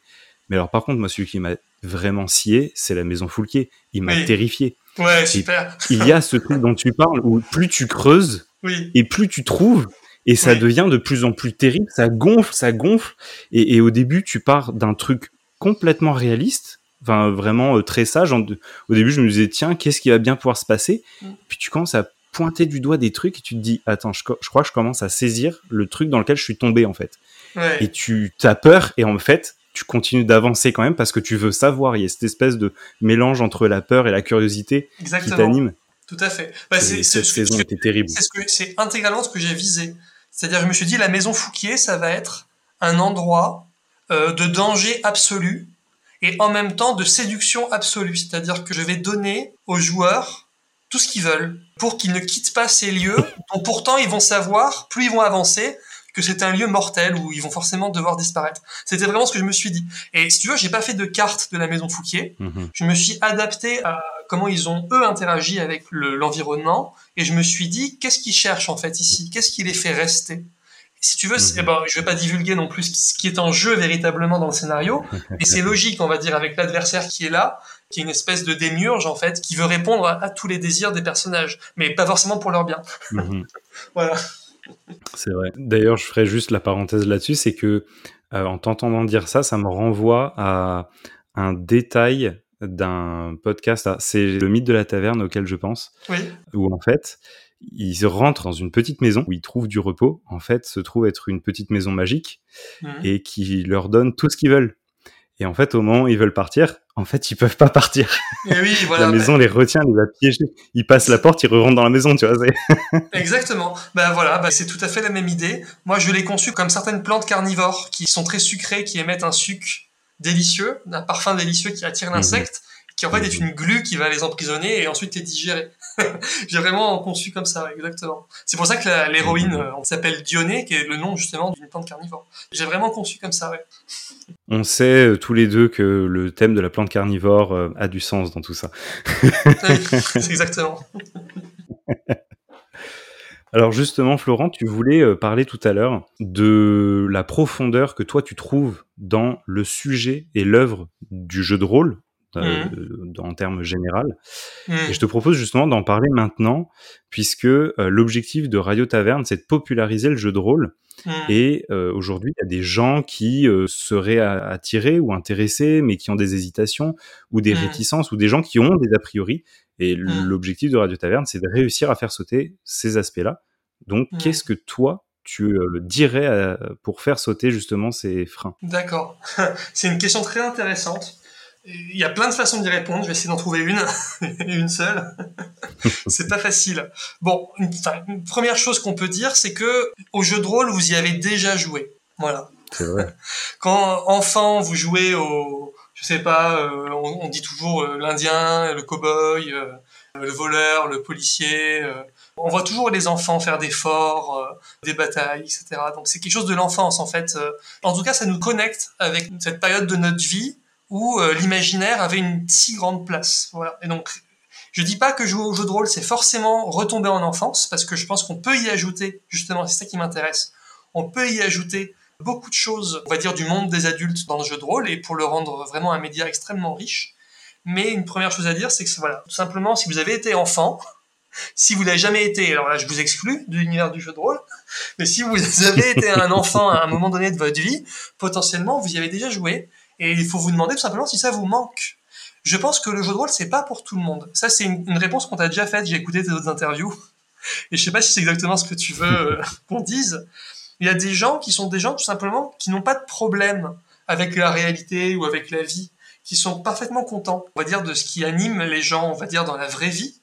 Mais alors par contre, moi celui qui m'a vraiment scié, c'est la maison Foulquier. Il m'a terrifié.
Ouais, super.
il y a ce truc dont tu parles où plus tu creuses et plus tu trouves et ça devient de plus en plus terrible, ça gonfle, ça gonfle et, et au début tu pars d'un truc complètement réaliste enfin vraiment euh, très sage. au début, je me disais tiens, qu'est-ce qui va bien pouvoir se passer? Mm. Puis tu commences à pointer du doigt des trucs et tu te dis attends, je, crois que je commence à saisir le truc dans lequel je suis tombé en fait. Et tu as peur et en fait, tu continues d'avancer quand même parce que tu veux savoir. Il y a cette espèce de mélange entre la peur et la curiosité qui t'anime.
Tout à fait.
Bah, cette saison était terrible.
C'est intégralement ce que j'ai visé. C'est-à-dire, je me suis dit, la maison Fouquier, ça va être un endroit euh, de danger absolu et en même temps de séduction absolue. C'est-à-dire que je vais donner aux joueurs tout ce qu'ils veulent pour qu'ils ne quittent pas ces lieux dont pourtant ils vont savoir, plus ils vont avancer, que c'est un lieu mortel où ils vont forcément devoir disparaître. C'était vraiment ce que je me suis dit. Et si tu veux, j'ai pas fait de carte de la maison Fouquier.
Mhm.
Je me suis adapté à comment ils ont eux interagi avec le- l'environnement et je me suis dit qu'est-ce qu'ils cherchent en fait ici? Qu'est-ce qui les fait rester? Si tu veux, c'est-
Mhm.
bon, je vais pas divulguer non plus ce qui est en jeu véritablement dans le scénario, mais c'est logique, on va dire, avec l'adversaire qui est là, qui est une espèce de démiurge en fait, qui veut répondre à, à tous les désirs des personnages, mais pas forcément pour leur bien.
Mhm.
Voilà.
C'est vrai. D'ailleurs, je ferai juste la parenthèse là-dessus, c'est que euh, en t'entendant dire ça, ça me renvoie à un détail d'un podcast. C'est le mythe de la taverne auquel je pense,
Oui.
où en fait, ils rentrent dans une petite maison où ils trouvent du repos. En fait, se trouve être une petite maison magique
Mhm.
et qui leur donne tout ce qu'ils veulent. Et en fait, au moment où ils veulent partir, en fait, ils peuvent pas partir.
Et oui, voilà.
la maison les retient, les a piégés. Ils passent la porte, ils rentrent dans la maison, tu vois.
Exactement. Ben voilà, ben c'est tout à fait la même idée. Moi, je l'ai conçu comme certaines plantes carnivores qui sont très sucrées, qui émettent un suc délicieux, un parfum délicieux qui attire l'insecte, qui en fait est
Mhm.
une glu qui va les emprisonner et ensuite les digérer. J'ai vraiment conçu comme ça, exactement. C'est pour ça que l'héroïne euh, s'appelle Dionée, qui est le nom justement d'une plante carnivore. J'ai vraiment conçu comme ça, ouais.
On sait euh, tous les deux que le thème de la plante carnivore euh, a du sens dans tout ça.
C'est exactement.
Alors justement, Florent, tu voulais parler tout à l'heure de la profondeur que toi tu trouves dans le sujet et l'œuvre du jeu de rôle, euh, en termes général. Et je te propose justement d'en parler maintenant, puisque euh, l'objectif de Radio Taverne, c'est de populariser le jeu de rôle.
Hmm.
Et euh, aujourd'hui, il y a des gens qui euh, seraient attirés ou intéressés, mais qui ont des hésitations ou des réticences, ou des gens qui ont des a priori. Et l'objectif de Radio Taverne, c'est de réussir à faire sauter ces aspects-là. Donc, qu'est-ce que toi, tu euh, dirais euh, pour faire sauter justement ces freins?
D'accord. C'est une question très intéressante. Il y a plein de façons d'y répondre. Je vais essayer d'en trouver une, une seule. c'est pas facile. Bon, une, première chose qu'on peut dire, c'est que au jeu de rôle, vous y avez déjà joué. Voilà.
C'est vrai.
Quand enfant, vous jouez au, je sais pas, euh, on, on dit toujours euh, l'Indien, le cow-boy, euh, le voleur, le policier. on voit toujours les enfants faire des forts, des batailles, etc. Donc c'est quelque chose de l'enfance en fait. En tout cas, ça nous connecte avec cette période de notre vie où euh, l'imaginaire avait une si grande place. Voilà. Et donc, je dis pas que jouer au jeu de rôle, c'est forcément retomber en enfance, parce que je pense qu'on peut y ajouter, justement, c'est ça qui m'intéresse, on peut y ajouter beaucoup de choses, on va dire, du monde des adultes dans le jeu de rôle, et pour le rendre vraiment un média extrêmement riche. Mais une première chose à dire, c'est que voilà, tout simplement, si vous avez été enfant, si vous l'avez jamais été, alors là, je vous exclus de l'univers du jeu de rôle, mais si vous avez été un enfant à un moment donné de votre vie, potentiellement, vous y avez déjà joué, et il faut vous demander tout simplement si ça vous manque. Je pense que le jeu de rôle, c'est pas pour tout le monde. Ça, c'est une, une réponse qu'on t'a déjà faite. J'ai écouté tes autres interviews. Et je sais pas si c'est exactement ce que tu veux euh, qu'on dise. Il y a des gens qui sont des gens, tout simplement, qui n'ont pas de problème avec la réalité ou avec la vie, qui sont parfaitement contents, on va dire, de ce qui anime les gens, on va dire, dans la vraie vie.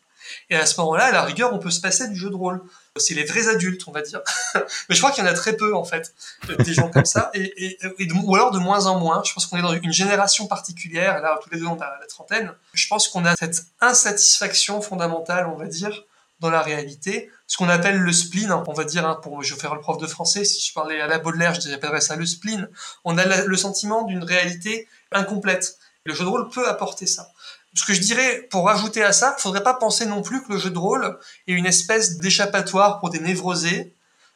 Et à ce moment-là, à la rigueur, on peut se passer du jeu de rôle. C'est les vrais adultes, on va dire. Mais je crois qu'il y en a très peu, en fait, des gens comme ça. Et, et, et de- ou alors de moins en moins. Je pense qu'on est dans une génération particulière. Là, tous les deux, on a la trentaine. Je pense qu'on a cette insatisfaction fondamentale, on va dire, dans la réalité. Ce qu'on appelle le spleen, hein, on va dire, hein, pour, je vais faire le prof de français, si je parlais à la Baudelaire, je appellerais ça le spleen. On a la- le sentiment d'une réalité incomplète. Le jeu de rôle peut apporter ça. Ce que je dirais, pour rajouter à ça, faudrait pas penser non plus que le jeu de rôle est une espèce d'échappatoire pour des névrosés.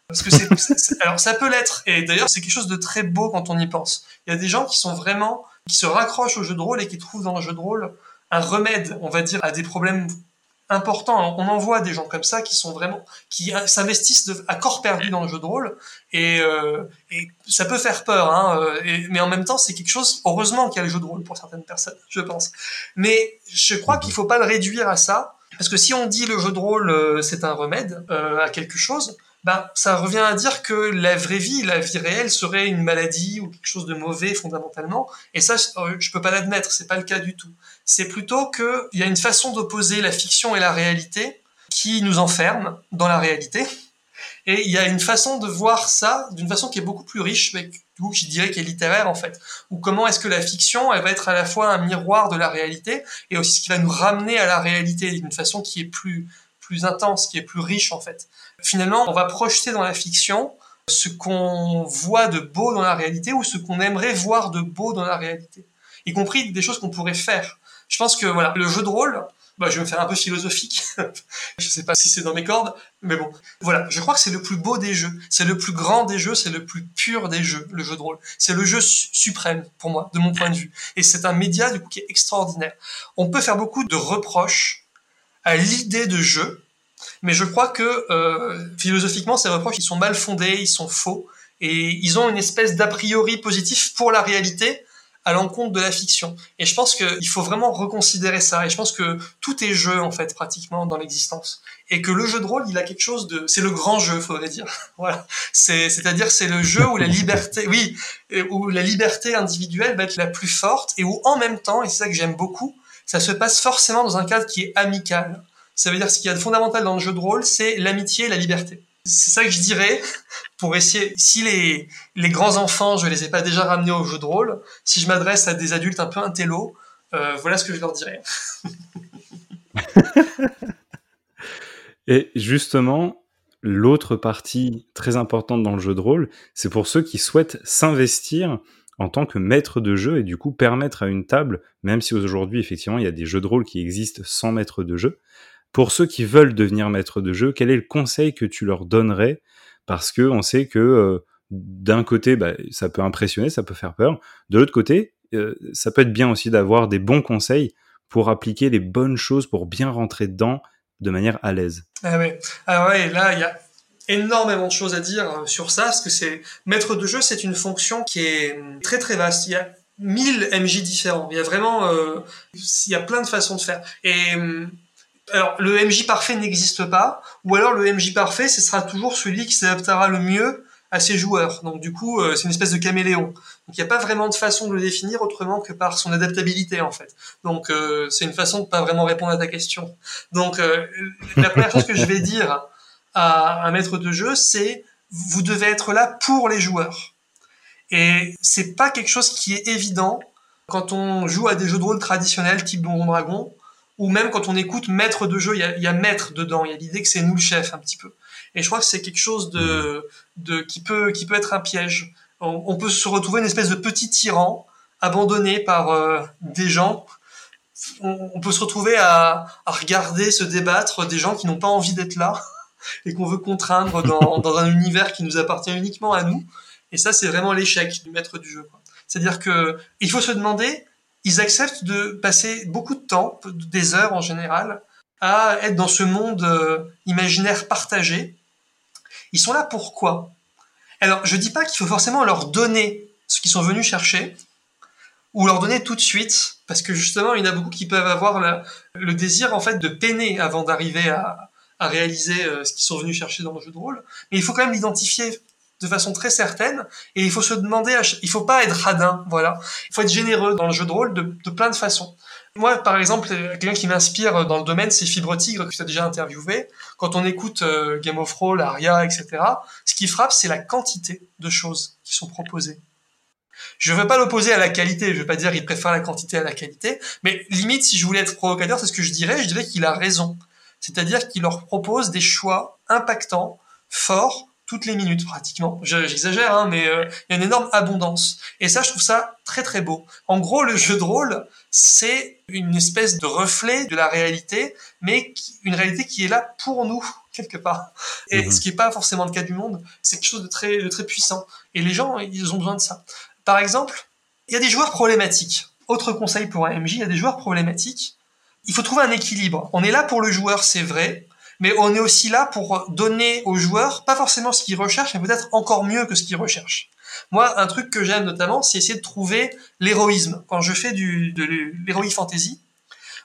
Parce que c'est- alors ça peut l'être. Et d'ailleurs, c'est quelque chose de très beau quand on y pense. Il y a des gens qui sont vraiment, qui se raccrochent au jeu de rôle et qui trouvent dans le jeu de rôle un remède, on va dire, à des problèmes importants. On en voit des gens comme ça qui sont vraiment, qui euh, s'investissent à corps perdu dans le jeu de rôle. Et, euh, et ça peut faire peur, hein, euh, mais en même temps, c'est quelque chose, heureusement qu'il y a le jeu de rôle pour certaines personnes, je pense. Mais je crois qu'il faut pas le réduire à ça, parce que si on dit le jeu de rôle, euh, c'est un remède euh, à quelque chose, ben, ça revient à dire que la vraie vie, la vie réelle serait une maladie ou quelque chose de mauvais fondamentalement. Et ça, je peux pas l'admettre, c'est pas le cas du tout. C'est plutôt que il y a une façon d'opposer la fiction et la réalité qui nous enferme dans la réalité Et il y a une façon de voir ça d'une façon qui est beaucoup plus riche, mais du coup, je dirais qui est littéraire en fait. Ou comment est-ce que la fiction, elle va être à la fois un miroir de la réalité et aussi ce qui va nous ramener à la réalité d'une façon qui est plus plus intense, qui est plus riche en fait. Finalement, on va projeter dans la fiction ce qu'on voit de beau dans la réalité ou ce qu'on aimerait voir de beau dans la réalité, y compris des choses qu'on pourrait faire. Je pense que voilà, le jeu de rôle, bah, je vais me faire un peu philosophique. je sais pas si c'est dans mes cordes, mais bon. Voilà, je crois que c'est le plus beau des jeux, c'est le plus grand des jeux, c'est le plus pur des jeux, le jeu de rôle. C'est le jeu suprême pour moi, de mon point de vue. Et c'est un média du coup qui est extraordinaire. On peut faire beaucoup de reproches à l'idée de jeu, mais je crois que euh, philosophiquement, ces reproches, ils sont mal fondés, ils sont faux, et ils ont une espèce d'a priori positif pour la réalité, à l'encontre de la fiction. Et je pense qu'il faut vraiment reconsidérer ça. Et je pense que tout est jeu, en fait, pratiquement, dans l'existence. Et que le jeu de rôle, il a quelque chose de... C'est le grand jeu, faudrait dire. voilà. C'est, c'est-à-dire, c'est le jeu où la liberté... Oui, où la liberté individuelle va être la plus forte et où, en même temps, et c'est ça que j'aime beaucoup, ça se passe forcément dans un cadre qui est amical. Ça veut dire ce qu'il y a de fondamental dans le jeu de rôle, c'est l'amitié et la liberté. C'est ça que je dirais pour essayer. Si les, les grands enfants, je les ai pas déjà ramenés au jeu de rôle, si je m'adresse à des adultes un peu intello, euh, voilà ce que je leur dirais.
et justement, l'autre partie très importante dans le jeu de rôle, c'est pour ceux qui souhaitent s'investir en tant que maître de jeu et du coup permettre à une table, même si aujourd'hui effectivement il y a des jeux de rôle qui existent sans maître de jeu, pour ceux qui veulent devenir maître de jeu, quel est le conseil que tu leur donnerais? Parce que on sait que euh, d'un côté, bah, ça peut impressionner, ça peut faire peur. De l'autre côté, euh, ça peut être bien aussi d'avoir des bons conseils pour appliquer les bonnes choses, pour bien rentrer dedans de manière à l'aise.
Ah ouais. Ah ouais, là, il y a énormément de choses à dire euh, sur ça, parce que c'est maître de jeu, c'est une fonction qui est hum, très très vaste. Il y a 1000 MJ différents. Il y a vraiment, il y a plein de façons de faire. Et hum, alors le MJ parfait n'existe pas, ou alors le MJ parfait, ce sera toujours celui qui s'adaptera le mieux à ses joueurs. Donc du coup, euh, c'est une espèce de caméléon. Donc il n'y a pas vraiment de façon de le définir autrement que par son adaptabilité en fait. Donc euh, c'est une façon de pas vraiment répondre à ta question. Donc euh, la première chose que je vais dire à un maître de jeu, c'est vous devez être là pour les joueurs. Et c'est pas quelque chose qui est évident quand on joue à des jeux de rôle traditionnels type Donjon Dragon ou même quand on écoute maître de jeu, il y a, y a maître dedans, il y a l'idée que c'est nous le chef un petit peu. Et je crois que c'est quelque chose de, de qui peut qui peut être un piège. On, peut se retrouver une espèce de petit tyran abandonné par euh, des gens. On, peut se retrouver à, à, regarder se débattre des gens qui n'ont pas envie d'être là et qu'on veut contraindre dans, dans, un univers qui nous appartient uniquement à nous. Et ça, c'est vraiment l'échec du maître du jeu. C'est-à-dire que il faut se demander ils acceptent de passer beaucoup de temps, des heures en général, à être dans ce monde euh, imaginaire partagé. Ils sont là pourquoi? Alors, je dis pas qu'il faut forcément leur donner ce qu'ils sont venus chercher, ou leur donner tout de suite, parce que justement, il y en a beaucoup qui peuvent avoir le désir en fait de peiner avant d'arriver à, à, réaliser euh, ce qu'ils sont venus chercher dans le jeu de rôle. Mais il faut quand même l'identifier de façon très certaine et il faut se demander il faut pas être radin voilà. Il faut être généreux dans le jeu de rôle de, plein de façons. Moi par exemple quelqu'un qui m'inspire dans le domaine c'est Fibre Tigre que tu as déjà interviewé. Quand on écoute euh, Game of Thrones Aria etc ce qui frappe c'est la quantité de choses qui sont proposées. Je veux pas l'opposer à la qualité, je veux pas dire il préfère la quantité à la qualité, mais limite si je voulais être provocateur, c'est ce que je dirais, je dirais qu'il a raison. C'est-à-dire qu'il leur propose des choix impactants, forts, toutes les minutes pratiquement. J'exagère, hein, mais euh, il y a une énorme abondance. Et ça, je trouve ça très très beau. En gros, le jeu de rôle, c'est une espèce de reflet de la réalité, mais une réalité qui est là pour nous quelque part. Et mhm. ce qui n'est pas forcément le cas du monde, c'est quelque chose de très de très puissant. Et les gens, ils ont besoin de ça. Par exemple, il y a des joueurs problématiques. Autre conseil pour un MJ, il y a des joueurs problématiques. Il faut trouver un équilibre. On est là pour le joueur, c'est vrai, mais on est aussi là pour donner aux joueurs pas forcément ce qu'ils recherchent, mais peut-être encore mieux que ce qu'ils recherchent. Moi, un truc que j'aime notamment, c'est essayer de trouver l'héroïsme. Quand je fais du, de l'héroïque fantasy,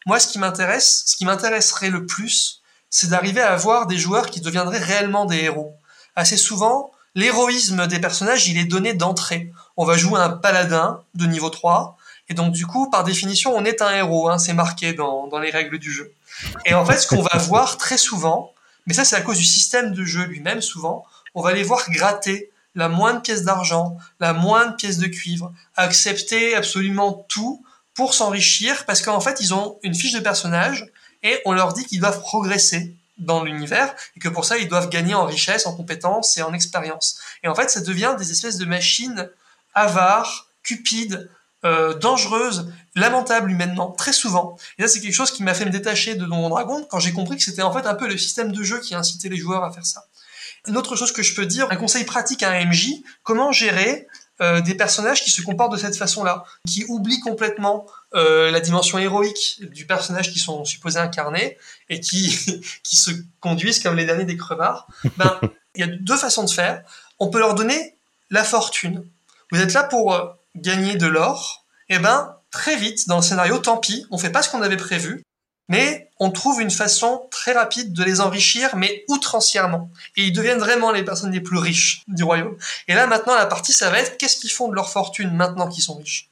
moi, ce qui m'intéresse, ce qui m'intéresserait le plus, c'est d'arriver à avoir des joueurs qui deviendraient réellement des héros. Assez souvent, l'héroïsme des personnages, il est donné d'entrée. On va jouer un paladin de niveau 3, et donc du coup, par définition, on est un héros, hein, c'est marqué dans, dans les règles du jeu. Et en fait, ce qu'on va voir très souvent, mais ça c'est à cause du système de jeu lui-même souvent, on va les voir gratter la moindre pièce d'argent, la moindre pièce de cuivre, accepter absolument tout pour s'enrichir parce qu'en fait ils ont une fiche de personnage et on leur dit qu'ils doivent progresser dans l'univers et que pour ça ils doivent gagner en richesse, en compétences et en expérience. Et en fait ça devient des espèces de machines avares, cupides, euh, dangereuses, lamentables humainement, très souvent. Et ça c'est quelque chose qui m'a fait me détacher de Donjon Dragon quand j'ai compris que c'était en fait un peu le système de jeu qui incitait les joueurs à faire ça. Une autre chose que je peux dire, un conseil pratique à un MJ, comment gérer euh, des personnages qui se comportent de cette façon-là, qui oublient complètement euh, la dimension héroïque du personnage qui sont supposés incarner et qui, qui se conduisent comme les derniers des crevards. Ben, il y a deux façons de faire. On peut leur donner la fortune. Vous êtes là pour euh, gagner de l'or. Eh ben, très vite, dans le scénario, tant pis, on fait pas ce qu'on avait prévu mais on trouve une façon très rapide de les enrichir, mais outrancièrement. Et ils deviennent vraiment les personnes les plus riches du royaume. Et là, maintenant, la partie, ça va être qu'est-ce qu'ils font de leur fortune maintenant qu'ils sont riches.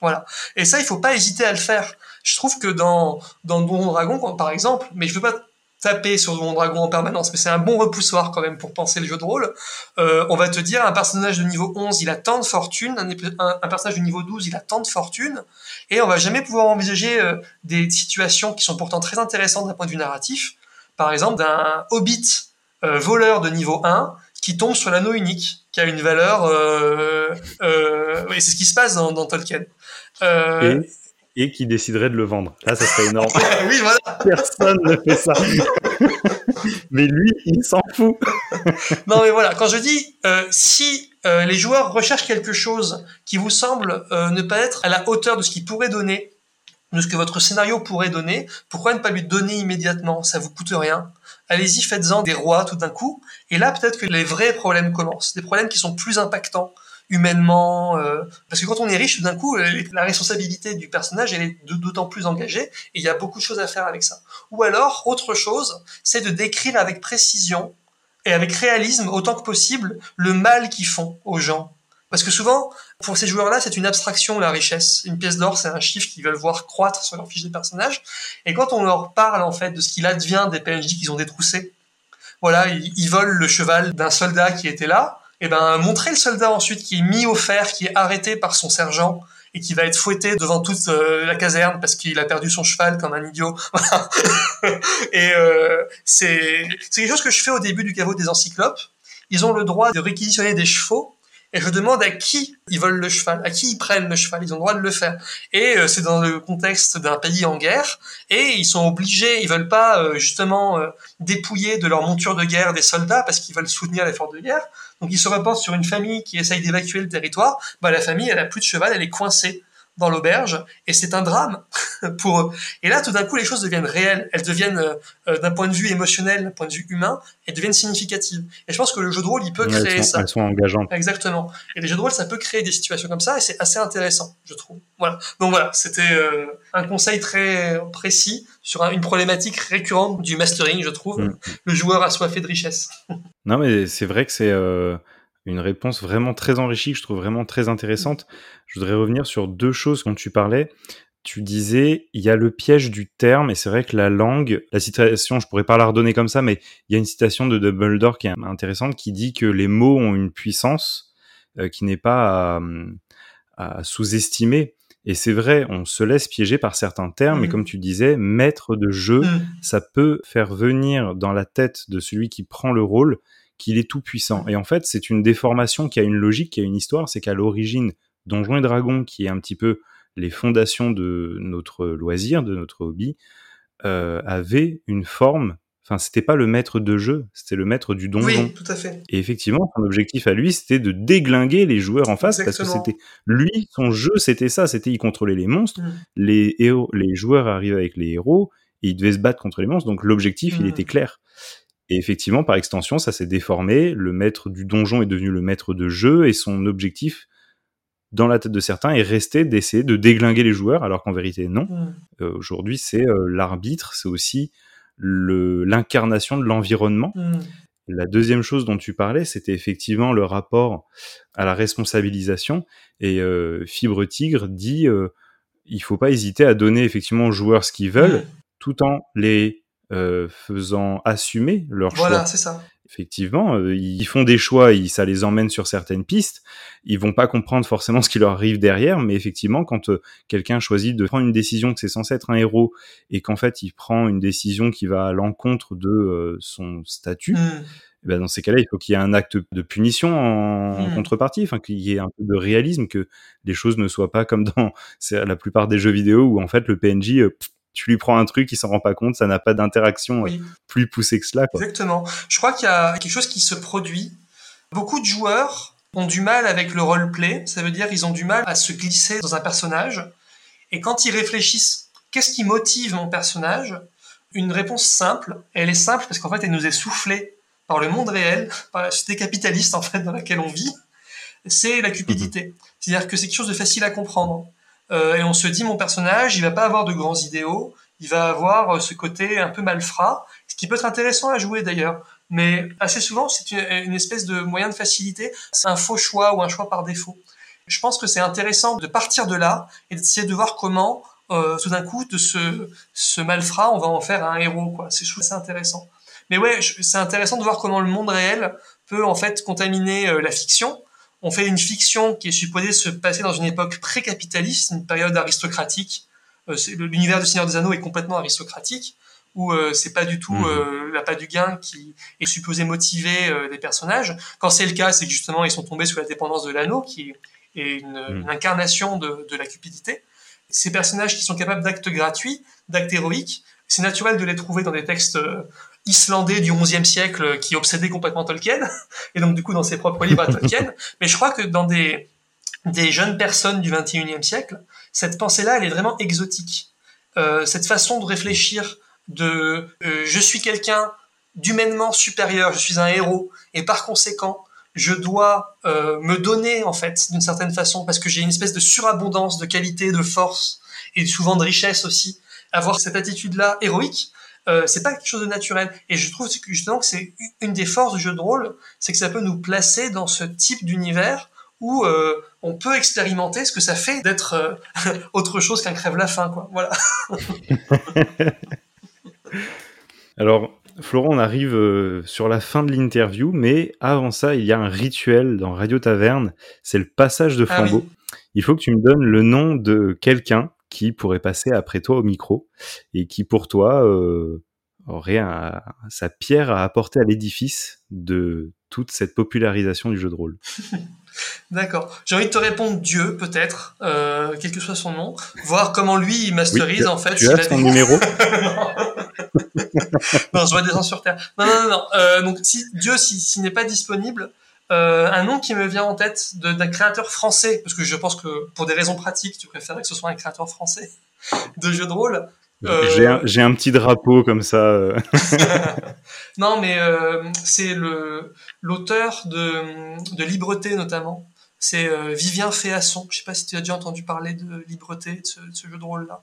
Voilà. Et ça, il faut pas hésiter à le faire. Je trouve que dans, dans Donjon Dragon, par exemple, mais je veux pas taper sur mon dragon en permanence, mais c'est un bon repoussoir quand même pour penser le jeu de rôle. Euh, on va te dire, un personnage de niveau 11, il a tant de fortune, un, personnage de niveau 12, il a tant de fortune, et on va jamais pouvoir envisager euh, des situations qui sont pourtant très intéressantes d'un point de vue narratif. Par exemple, d'un hobbit euh, voleur de niveau 1 qui tombe sur l'anneau unique, qui a une valeur... oui, c'est ce qui se passe dans, Tolkien.
Et et qui déciderait de le vendre. Là, ça serait énorme.
oui, voilà.
Personne ne fait ça. mais lui, il s'en fout.
non, mais voilà, quand je dis euh, si euh, les joueurs recherchent quelque chose qui vous semble euh, ne pas être à la hauteur de ce qu'il pourrait donner, de ce que votre scénario pourrait donner, pourquoi ne pas lui donner immédiatement? Ça vous coûte rien. Allez-y, faites-en des rois tout d'un coup, et là peut-être que les vrais problèmes commencent, des problèmes qui sont plus impactants, humainement. Euh, parce que quand on est riche, d'un coup, la responsabilité du personnage, elle est d'autant plus engagée, et il y a beaucoup de choses à faire avec ça. Ou alors, autre chose, c'est de décrire avec précision et avec réalisme autant que possible le mal qu'ils font aux gens. Parce que souvent, pour ces joueurs-là, c'est une abstraction, la richesse. Une pièce d'or, c'est un chiffre qu'ils veulent voir croître sur leur fiche des personnages. Et quand on leur parle, en fait, de ce qu'il advient des PNJ qu'ils ont détroussés, voilà, ils volent le cheval d'un soldat qui était là, et eh ben montrer le soldat ensuite qui est mis au fer, qui est arrêté par son sergent et qui va être fouetté devant toute euh, la caserne parce qu'il a perdu son cheval comme un idiot. et euh, c'est quelque chose que je fais au début du caveau des encyclopes. Ils ont le droit de réquisitionner des chevaux et je demande à qui ils veulent le cheval, à qui ils prennent le cheval, ils ont le droit de le faire. Et euh, c'est dans le contexte d'un pays en guerre, et ils sont obligés, ils veulent pas euh, justement euh, dépouiller de leur monture de guerre des soldats parce qu'ils veulent soutenir l'effort de guerre. Donc ils se reportent sur une famille qui essaye d'évacuer le territoire. Bah la famille, elle a plus de cheval, elle est coincée dans l'auberge et c'est un drame pour eux. Et là, tout d'un coup, les choses deviennent réelles. Elles deviennent, euh, euh, d'un point de vue émotionnel, d'un point de vue humain, elles deviennent significatives. Et je pense que le jeu de rôle, il peut créer ça.
Elles sont engageantes.
Exactement. Et les jeux de rôle, ça peut créer des situations comme ça et c'est assez intéressant, je trouve. Voilà. Donc voilà, c'était euh, un conseil très précis sur une problématique récurrente du mastering, je trouve. Mm. Le joueur assoiffé de richesse.
non, mais c'est vrai que c'est une réponse vraiment très enrichie, que je trouve vraiment très intéressante. Je voudrais revenir sur deux choses dont tu parlais. Tu disais, il y a le piège du terme, et c'est vrai que la langue, la citation, je pourrais pas la redonner comme ça, mais il y a une citation de Dumbledore qui est intéressante, qui dit que les mots ont une puissance euh, qui n'est pas à, sous-estimer. Et c'est vrai, on se laisse piéger par certains termes, mais mmh. comme tu disais, maître de jeu, mmh. ça peut faire venir dans la tête de celui qui prend le rôle qu'il est tout puissant. Et en fait, c'est une déformation qui a une logique, qui a une histoire, c'est qu'à l'origine, Donjons et Dragons, qui est un petit peu les fondations de notre loisir, de notre hobby, euh, avait une forme. Enfin, c'était pas le maître de jeu, c'était le maître du donjon.
Oui, tout à fait.
Et effectivement, son objectif à lui, c'était de déglinguer les joueurs en face, parce que c'était lui, son jeu, c'était ça, c'était il contrôlait les monstres, mm. les héros, les joueurs arrivaient avec les héros, et ils devaient se battre contre les monstres. Donc l'objectif, il mm. était clair. Et effectivement, par extension, ça s'est déformé. Le maître du donjon est devenu le maître de jeu et son objectif, dans la tête de certains, est resté d'essayer de déglinguer les joueurs, alors qu'en vérité, non. Euh, aujourd'hui, c'est euh, l'arbitre, c'est aussi l'incarnation de l'environnement. La deuxième chose dont tu parlais, c'était effectivement le rapport à la responsabilisation. Et euh, Fibre Tigre dit il faut pas hésiter à donner effectivement aux joueurs ce qu'ils veulent, tout en les faisant assumer leur choix.
Voilà, c'est ça
effectivement, euh, ils font des choix, et ça les emmène sur certaines pistes. Ils vont pas comprendre forcément ce qui leur arrive derrière, mais effectivement, quand euh, quelqu'un choisit de prendre une décision que c'est censé être un héros et qu'en fait il prend une décision qui va à l'encontre de euh, son statut, mm. eh ben dans ces cas-là, il faut qu'il y ait un acte de punition en, mm. contrepartie, enfin qu'il y ait un peu de réalisme, que les choses ne soient pas comme dans la plupart des jeux vidéo où en fait le PNJ tu lui prends un truc, il s'en rend pas compte, ça n'a pas d'interaction euh, plus poussée que cela.
Exactement. Je crois qu'il y a quelque chose qui se produit. Beaucoup de joueurs ont du mal avec le roleplay, ça veut dire ils ont du mal à se glisser dans un personnage. Et quand ils réfléchissent, qu'est-ce qui motive mon personnage? Une réponse simple, elle est simple parce qu'en fait elle nous est soufflée par le monde réel, par la société capitaliste en fait dans laquelle on vit, c'est la cupidité. Mhm. C'est-à-dire que c'est quelque chose de facile à comprendre. Euh, et on se dit mon personnage, il va pas avoir de grands idéaux, il va avoir euh, ce côté un peu malfrat, ce qui peut être intéressant à jouer d'ailleurs. Mais assez souvent, c'est une, espèce de moyen de facilité. C'est un faux choix ou un choix par défaut. Je pense que c'est intéressant de partir de là et d'essayer de voir comment, euh, tout d'un coup, de ce, ce malfrat, on va en faire un héros. Quoi. C'est, ça intéressant. Mais ouais, c'est intéressant de voir comment le monde réel peut en fait contaminer euh, la fiction on fait une fiction qui est supposée se passer dans une époque pré-capitaliste, une période aristocratique. Euh, l'univers du Seigneur des Anneaux est complètement aristocratique, où euh, c'est pas du tout mhm. euh, la pas du gain qui est supposé motiver les personnages. Quand c'est le cas, c'est que justement ils sont tombés sous la dépendance de l'anneau, qui est une, mhm. incarnation de, de, la cupidité. Ces personnages qui sont capables d'actes gratuits, d'actes héroïques, c'est naturel de les trouver dans des textes islandais du XIe siècle qui obsédait complètement Tolkien, et donc du coup dans ses propres livres à Tolkien. Mais je crois que dans des, des jeunes personnes du XXIe siècle, cette pensée-là, elle est vraiment exotique. Euh, cette façon de réfléchir de euh, je suis quelqu'un d'humainement supérieur, je suis un héros, et par conséquent, je dois euh, me donner en fait d'une certaine façon parce que j'ai une espèce de surabondance de qualité, de force et souvent de richesse aussi. Avoir cette attitude-là héroïque, euh, c'est pas quelque chose de naturel. Et je trouve que justement que c'est une des forces du jeu de rôle, c'est que ça peut nous placer dans ce type d'univers où euh, on peut expérimenter ce que ça fait d'être euh, autre chose qu'un crève-la-faim, quoi. Voilà.
Alors, Florent, on arrive sur la fin de l'interview, mais avant ça, il y a un rituel dans Radio Taverne, c'est le passage de ah flambeau. Il faut que tu me donnes le nom de quelqu'un qui pourrait passer après toi au micro et qui pour toi euh, aurait sa pierre à apporter à l'édifice de toute cette popularisation du jeu de rôle.
D'accord. J'ai envie de te répondre Dieu, peut-être, euh, quel que soit son nom, voir comment lui il masterise en fait.
Tu as son numéro
Non, je vois des gens sur Terre. Non, non, non. Euh, donc si Dieu, s'il si, n'est pas disponible, euh, un nom qui me vient en tête d'un créateur français, parce que je pense que pour des raisons pratiques, tu préférerais que ce soit un créateur français de jeux de rôle.
Euh... J'ai un, petit drapeau comme ça. Euh.
non, mais euh, c'est l'auteur de, de Libreté notamment. C'est Vivien Féasson. Je sais pas si tu as déjà entendu parler de Libreté, de ce, de ce jeu de rôle-là.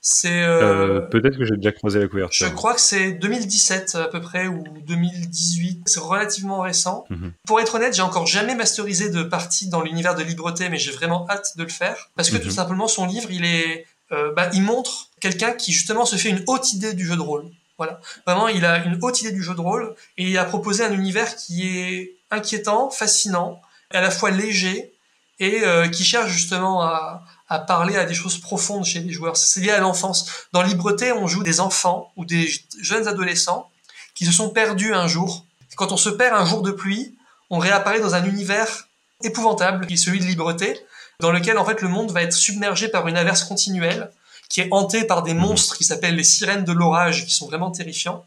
C'est euh, euh, peut-être que j'ai déjà croisé la couverture.
Je crois que c'est 2017 à peu près ou 2018. C'est relativement récent. Mhm. Pour être honnête, j'ai encore jamais masterisé de partie dans l'univers de Libreté, mais j'ai vraiment hâte de le faire parce que tout mhm. simplement son livre, il est, euh, bah, il montre quelqu'un qui justement se fait une haute idée du jeu de rôle. Voilà, vraiment, il a une haute idée du jeu de rôle et il a proposé un univers qui est inquiétant, fascinant, à la fois léger et euh, qui cherche justement à, à parler à des choses profondes chez les joueurs. C'est lié à l'enfance. Dans Libreté, on joue des enfants ou des jeunes adolescents qui se sont perdus un jour. Quand on se perd un jour de pluie, on réapparaît dans un univers épouvantable, qui est celui de Libreté, dans lequel en fait le monde va être submergé par une averse continuelle, qui est hantée par des monstres qui s'appellent les sirènes de l'orage, qui sont vraiment terrifiants.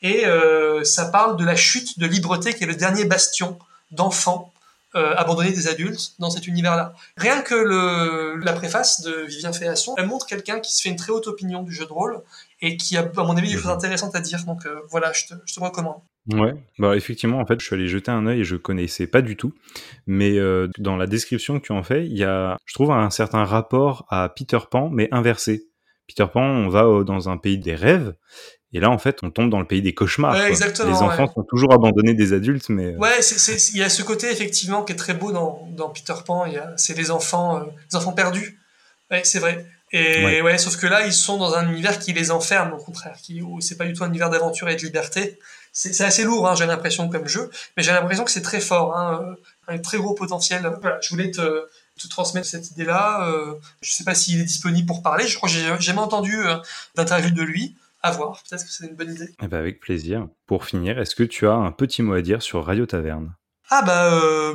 Et euh, ça parle de la chute de Libreté, qui est le dernier bastion d'enfants euh, abandonner des adultes dans cet univers-là. Rien que le, la préface de Vivien Féasson, elle montre quelqu'un qui se fait une très haute opinion du jeu de rôle et qui a, à mon avis, des choses mhm. intéressantes à dire. Donc euh, voilà, je te, je te recommande.
Ouais, bah effectivement, en fait, je suis allé jeter un œil et je connaissais pas du tout, mais euh, dans la description que tu en fais, il y a, je trouve, un certain rapport à Peter Pan, mais inversé. Peter Pan, on va dans un pays des rêves, et là, en fait, on tombe dans le pays des cauchemars.
exactement,
les enfants sont toujours abandonnés des adultes, mais...
Euh, ouais, il y a ce côté, effectivement, qui est très beau dans, dans Peter Pan. C'est les enfants, euh, les enfants perdus. Ouais, c'est vrai. Et ouais. sauf que là, ils sont dans un univers qui les enferme, au contraire, qui c'est pas du tout un univers d'aventure et de liberté. C'est assez lourd, hein, j'ai l'impression comme jeu, mais j'ai l'impression que c'est très fort, hein, un très gros potentiel. Voilà, je voulais te, te transmettre cette idée-là. Euh, je sais pas s'il est disponible pour parler. Je crois que j'ai jamais entendu euh, d'interview de lui. À voir. Peut-être que c'est une bonne idée.
Eh ben avec plaisir. Pour finir, est-ce que tu as un petit mot à dire sur Radio Taverne?
Ah bah euh,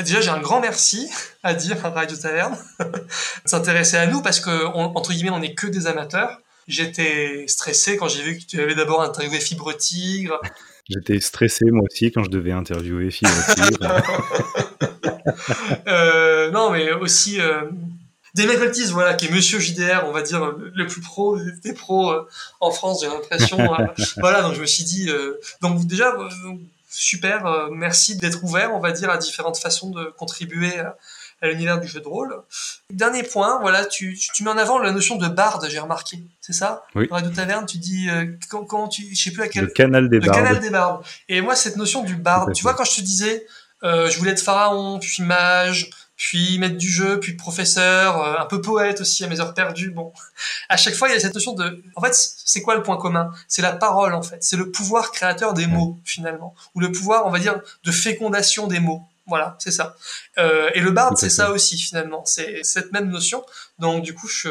déjà j'ai un grand merci à dire à Radio Taverne s'intéresser à nous parce que entre guillemets on n'est que des amateurs. J'étais stressé quand j'ai vu que tu avais d'abord interviewé Fibre Tigre.
J'étais stressé moi aussi quand je devais interviewer Fibre Tigre.
euh, non mais aussi euh, des voilà, qui est Monsieur JDR, on va dire le plus pro des pros euh, en France, j'ai l'impression. Euh, voilà, donc je me suis dit, donc déjà, super, euh, merci d'être ouvert, on va dire, à différentes façons de contribuer à, l'univers du jeu de rôle. Dernier point, voilà, tu, tu, mets en avant la notion de barde, j'ai remarqué, c'est ça?
Oui.
Dans Radio Taverne, tu dis, euh, comment, tu, je sais plus à quel...
Le canal des
le canal des bardes. Et moi, cette notion du barde, tu vois, quand je te disais, euh, je voulais être pharaon, puis mage, puis maître du jeu, puis professeur, euh, un peu poète aussi à mes heures perdues. Bon, à chaque fois il y a cette notion de, en fait, c'est quoi le point commun? C'est la parole en fait, c'est le pouvoir créateur des mots finalement, ou le pouvoir, on va dire, de fécondation des mots. Voilà, c'est ça. Euh, et le bard, c'est ça aussi finalement, c'est cette même notion. Donc du coup, je,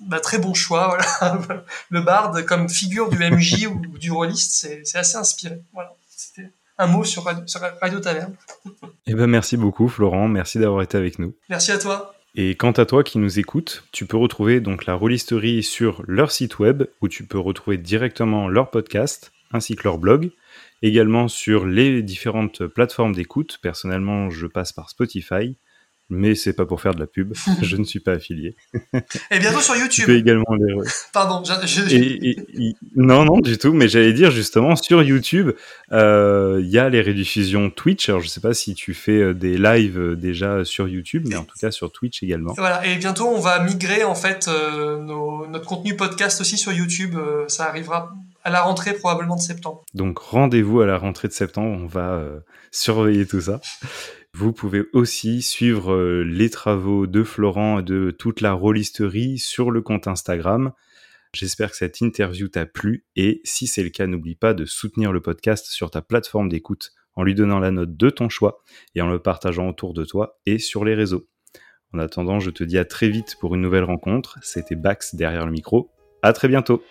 bah, très bon choix. Voilà, le bard comme figure du MJ ou du rôliste, c'est assez inspiré. Voilà, c'était un mot sur Radio, sur Radio Taverne.
Eh ben, merci beaucoup, Florent. Merci d'avoir été avec nous.
Merci à toi.
Et quant à toi qui nous écoutes, tu peux retrouver donc la rôlisterie sur leur site web où tu peux retrouver directement leur podcast ainsi que leur blog. Également sur les différentes plateformes d'écoute. Personnellement, je passe par Spotify mais c'est pas pour faire de la pub. je ne suis pas affilié.
Et bientôt sur YouTube.
Tu peux également les.
Pardon.
non, non, du tout. Mais j'allais dire justement sur YouTube, euh, il y a les rediffusions Twitch. Alors je sais pas si tu fais euh, des lives euh, déjà sur YouTube, mais en tout cas sur Twitch également.
Voilà. Et bientôt on va migrer en fait notre contenu podcast aussi sur YouTube. ça arrivera à la rentrée probablement de septembre.
Donc rendez-vous à la rentrée de septembre. On va surveiller tout ça. Vous pouvez aussi suivre euh, les travaux de Florent et de toute la rôlisterie sur le compte Instagram. J'espère que cette interview t'a plu et si c'est le cas, n'oublie pas de soutenir le podcast sur ta plateforme d'écoute en lui donnant la note de ton choix et en le partageant autour de toi et sur les réseaux. En attendant, je te dis à très vite pour une nouvelle rencontre. C'était Bax derrière le micro. À très bientôt.